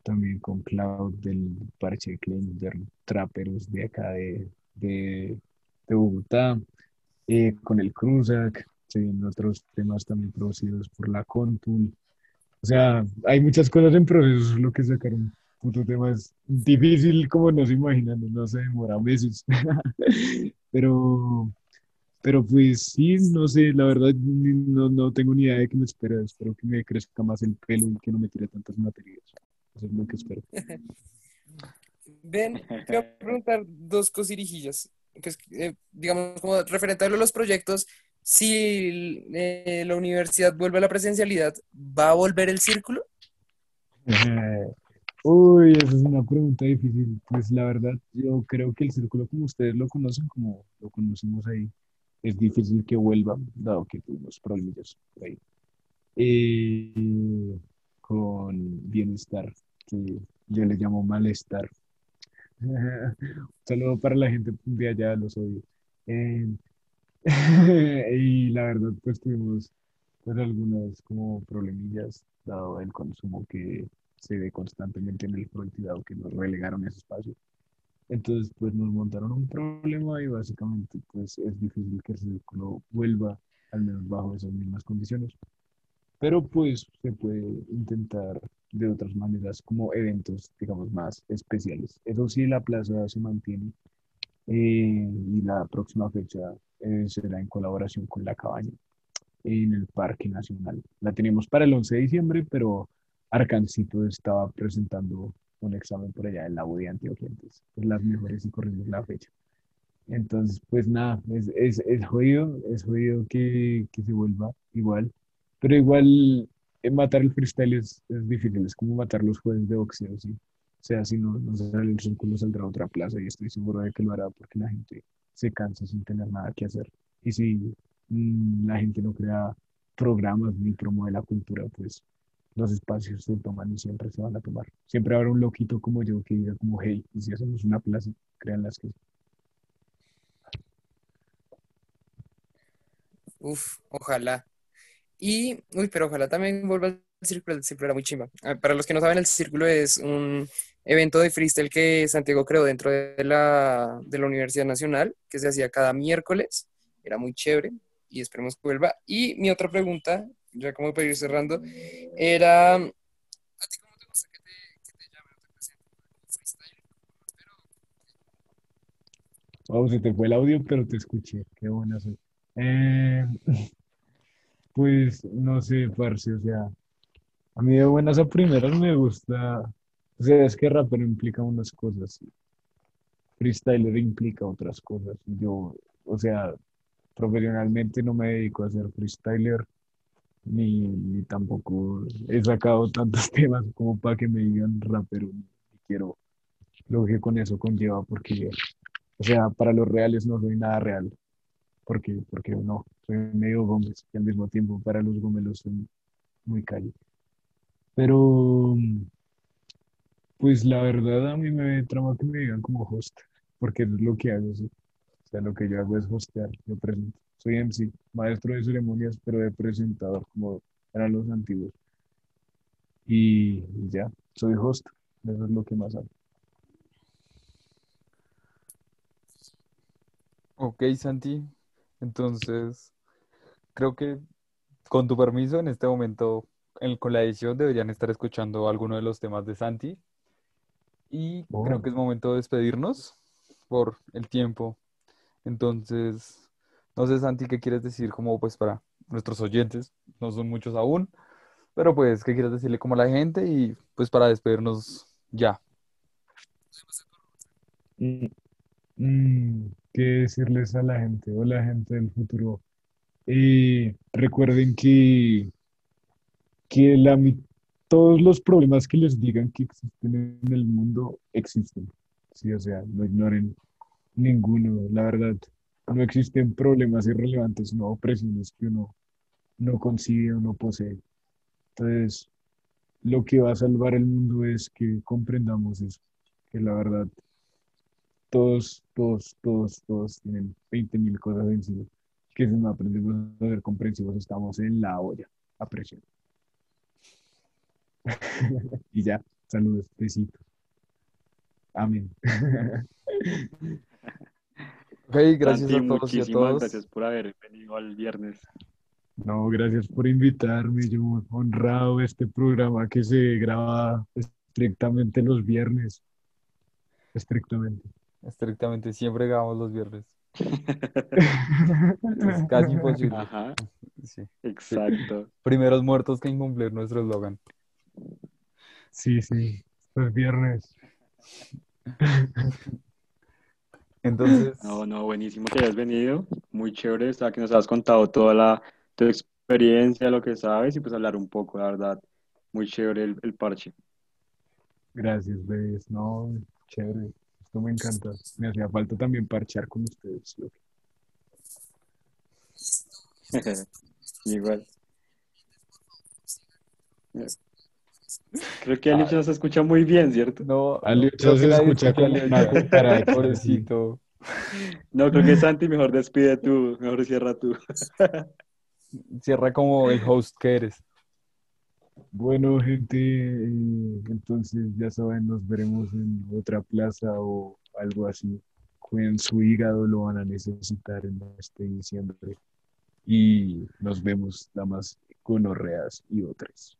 también con Cloud del Parche de Traperos de acá de, de, de Bogotá, eh, con el Cruzac, se otros temas también producidos por la Contul. O sea, hay muchas cosas en proceso, lo que sacar un tema es difícil como no se imaginan, no se demora meses. pero, pero pues sí, no sé, la verdad no, no tengo ni idea de qué me espera, espero que me crezca más el pelo y que no me tire tantas materias. Eso es lo que espero. Ven, te voy a preguntar dos cosirijillas, que es, eh, digamos, como referente a los proyectos, si eh, la universidad vuelve a la presencialidad, ¿va a volver el círculo? Uy, esa es una pregunta difícil. Pues la verdad, yo creo que el círculo como ustedes lo conocen, como lo conocimos ahí, es difícil que vuelva, dado que tuvimos problemas por ahí. Eh, con bienestar, que yo le llamo malestar. Un saludo para la gente de allá, los odio. Eh, y la verdad, pues tuvimos pues algunas como problemillas, dado el consumo que se ve constantemente en el front y dado que nos relegaron ese espacio. Entonces, pues nos montaron un problema y básicamente pues es difícil que el círculo vuelva, al menos bajo esas mismas condiciones. Pero pues se puede intentar de otras maneras como eventos, digamos, más especiales. Eso sí, la plaza se mantiene eh, y la próxima fecha eh, será en colaboración con La Cabaña en el Parque Nacional. La tenemos para el 11 de diciembre, pero Arcancito estaba presentando un examen por allá en la U de Antioquia, entonces pues, las mejores y corrimos la fecha. Entonces, pues nada, es, es, es jodido, es jodido que, que se vuelva igual, pero igual matar el freestyle es, difícil, es como matar los jueves de boxeo, ¿sí? O sea, si no, no sale el círculo, saldrá a otra plaza y estoy seguro de que lo hará porque la gente se cansa sin tener nada que hacer. Y si mm, la gente no crea programas ni promueve la cultura, pues los espacios se toman y siempre se van a tomar. Siempre habrá un loquito como yo que diga como, hey, y si hacemos una plaza, crean las que... Uf, ojalá. Y, uy, pero ojalá también vuelva al círculo, el círculo era muy chimba. Ah, Para los que no saben, el círculo es un evento de freestyle que Santiago creó dentro de la, de la Universidad Nacional, que se hacía cada miércoles. Era muy chévere y esperemos que vuelva. Y mi otra pregunta, ya como para ir cerrando, era, ¿a ti cómo te gusta que te, que te llamen o te presenten? ¿Como freestyler? ¿Pero Oh, se te fue el audio, pero te escuché. Qué buena soy. Eh, pues no sé, parce, o sea, a mí de buenas a primeras me gusta, o sea, es que rapero implica unas cosas, freestyler implica otras cosas. Yo, o sea, profesionalmente no me dedico a ser freestyler, ni, ni tampoco he sacado tantos temas como para que me digan rapero, ni quiero lo que con eso conlleva, porque, o sea, para los reales no soy nada real porque, porque no, soy medio Gómez y al mismo tiempo para los gomelos soy muy cali. Pero, pues la verdad a mí me trama que me digan como host, porque es lo que hago, sí. O sea, lo que yo hago es hostear, yo presento. Soy MC, maestro de ceremonias, pero de presentador, como eran los antiguos. Y ya, soy host, eso es lo que más hago. Ok, Santi. Entonces, creo que con tu permiso, en este momento, en- con la edición, deberían estar escuchando alguno de los temas de Santi. Y Oh. creo que es momento de despedirnos por el tiempo. Entonces, no sé, Santi, ¿qué quieres decir como pues para nuestros oyentes? No son muchos aún, pero pues, ¿qué quieres decirle como a la gente? Y pues para despedirnos ya. Mm, mm, ¿qué decirles a la gente o la gente del futuro? Eh, recuerden que, que la, todos los problemas que les digan que existen en el mundo existen. Sí, o sea, no ignoren ninguno, la verdad. No existen problemas irrelevantes, no opresiones que uno no consigue o no posee. Entonces, lo que va a salvar el mundo es que comprendamos eso, que la verdad todos, todos, todos, todos tienen 20 mil cosas encima. Que si no aprendemos a ser comprensivos, estamos en la olla a presión. y ya, saludos, besitos. Amén. Ok, gracias Santi, a todos y a todos. gracias por haber venido al viernes. No, gracias por invitarme. Yo honrado este programa que se graba estrictamente los viernes. Estrictamente. Estrictamente, siempre grabamos los viernes. Es casi imposible. Ajá, Sí. exacto. Primeros muertos que incumplir nuestro eslogan. Sí, sí, los viernes. Entonces, No, no, buenísimo que hayas venido. Muy chévere, está que nos has contado toda la tu experiencia, lo que sabes y pues hablar un poco, la verdad. Muy chévere el, el parche. Gracias, bebés. No, chévere. Esto me encanta. Me hacía falta también parchar con ustedes. Igual. Creo que Alicia nos escucha muy bien, ¿cierto? no, creo que se escucha una cucaracha, Pobrecito. No, creo que Santi mejor despide tú, mejor cierra tú. Cierra como el host que eres. Bueno, gente, eh, entonces ya saben, nos veremos en otra plaza o algo así. Cuiden su hígado, lo van a necesitar en este diciembre. Y nos vemos, damas, gonorreas y otras.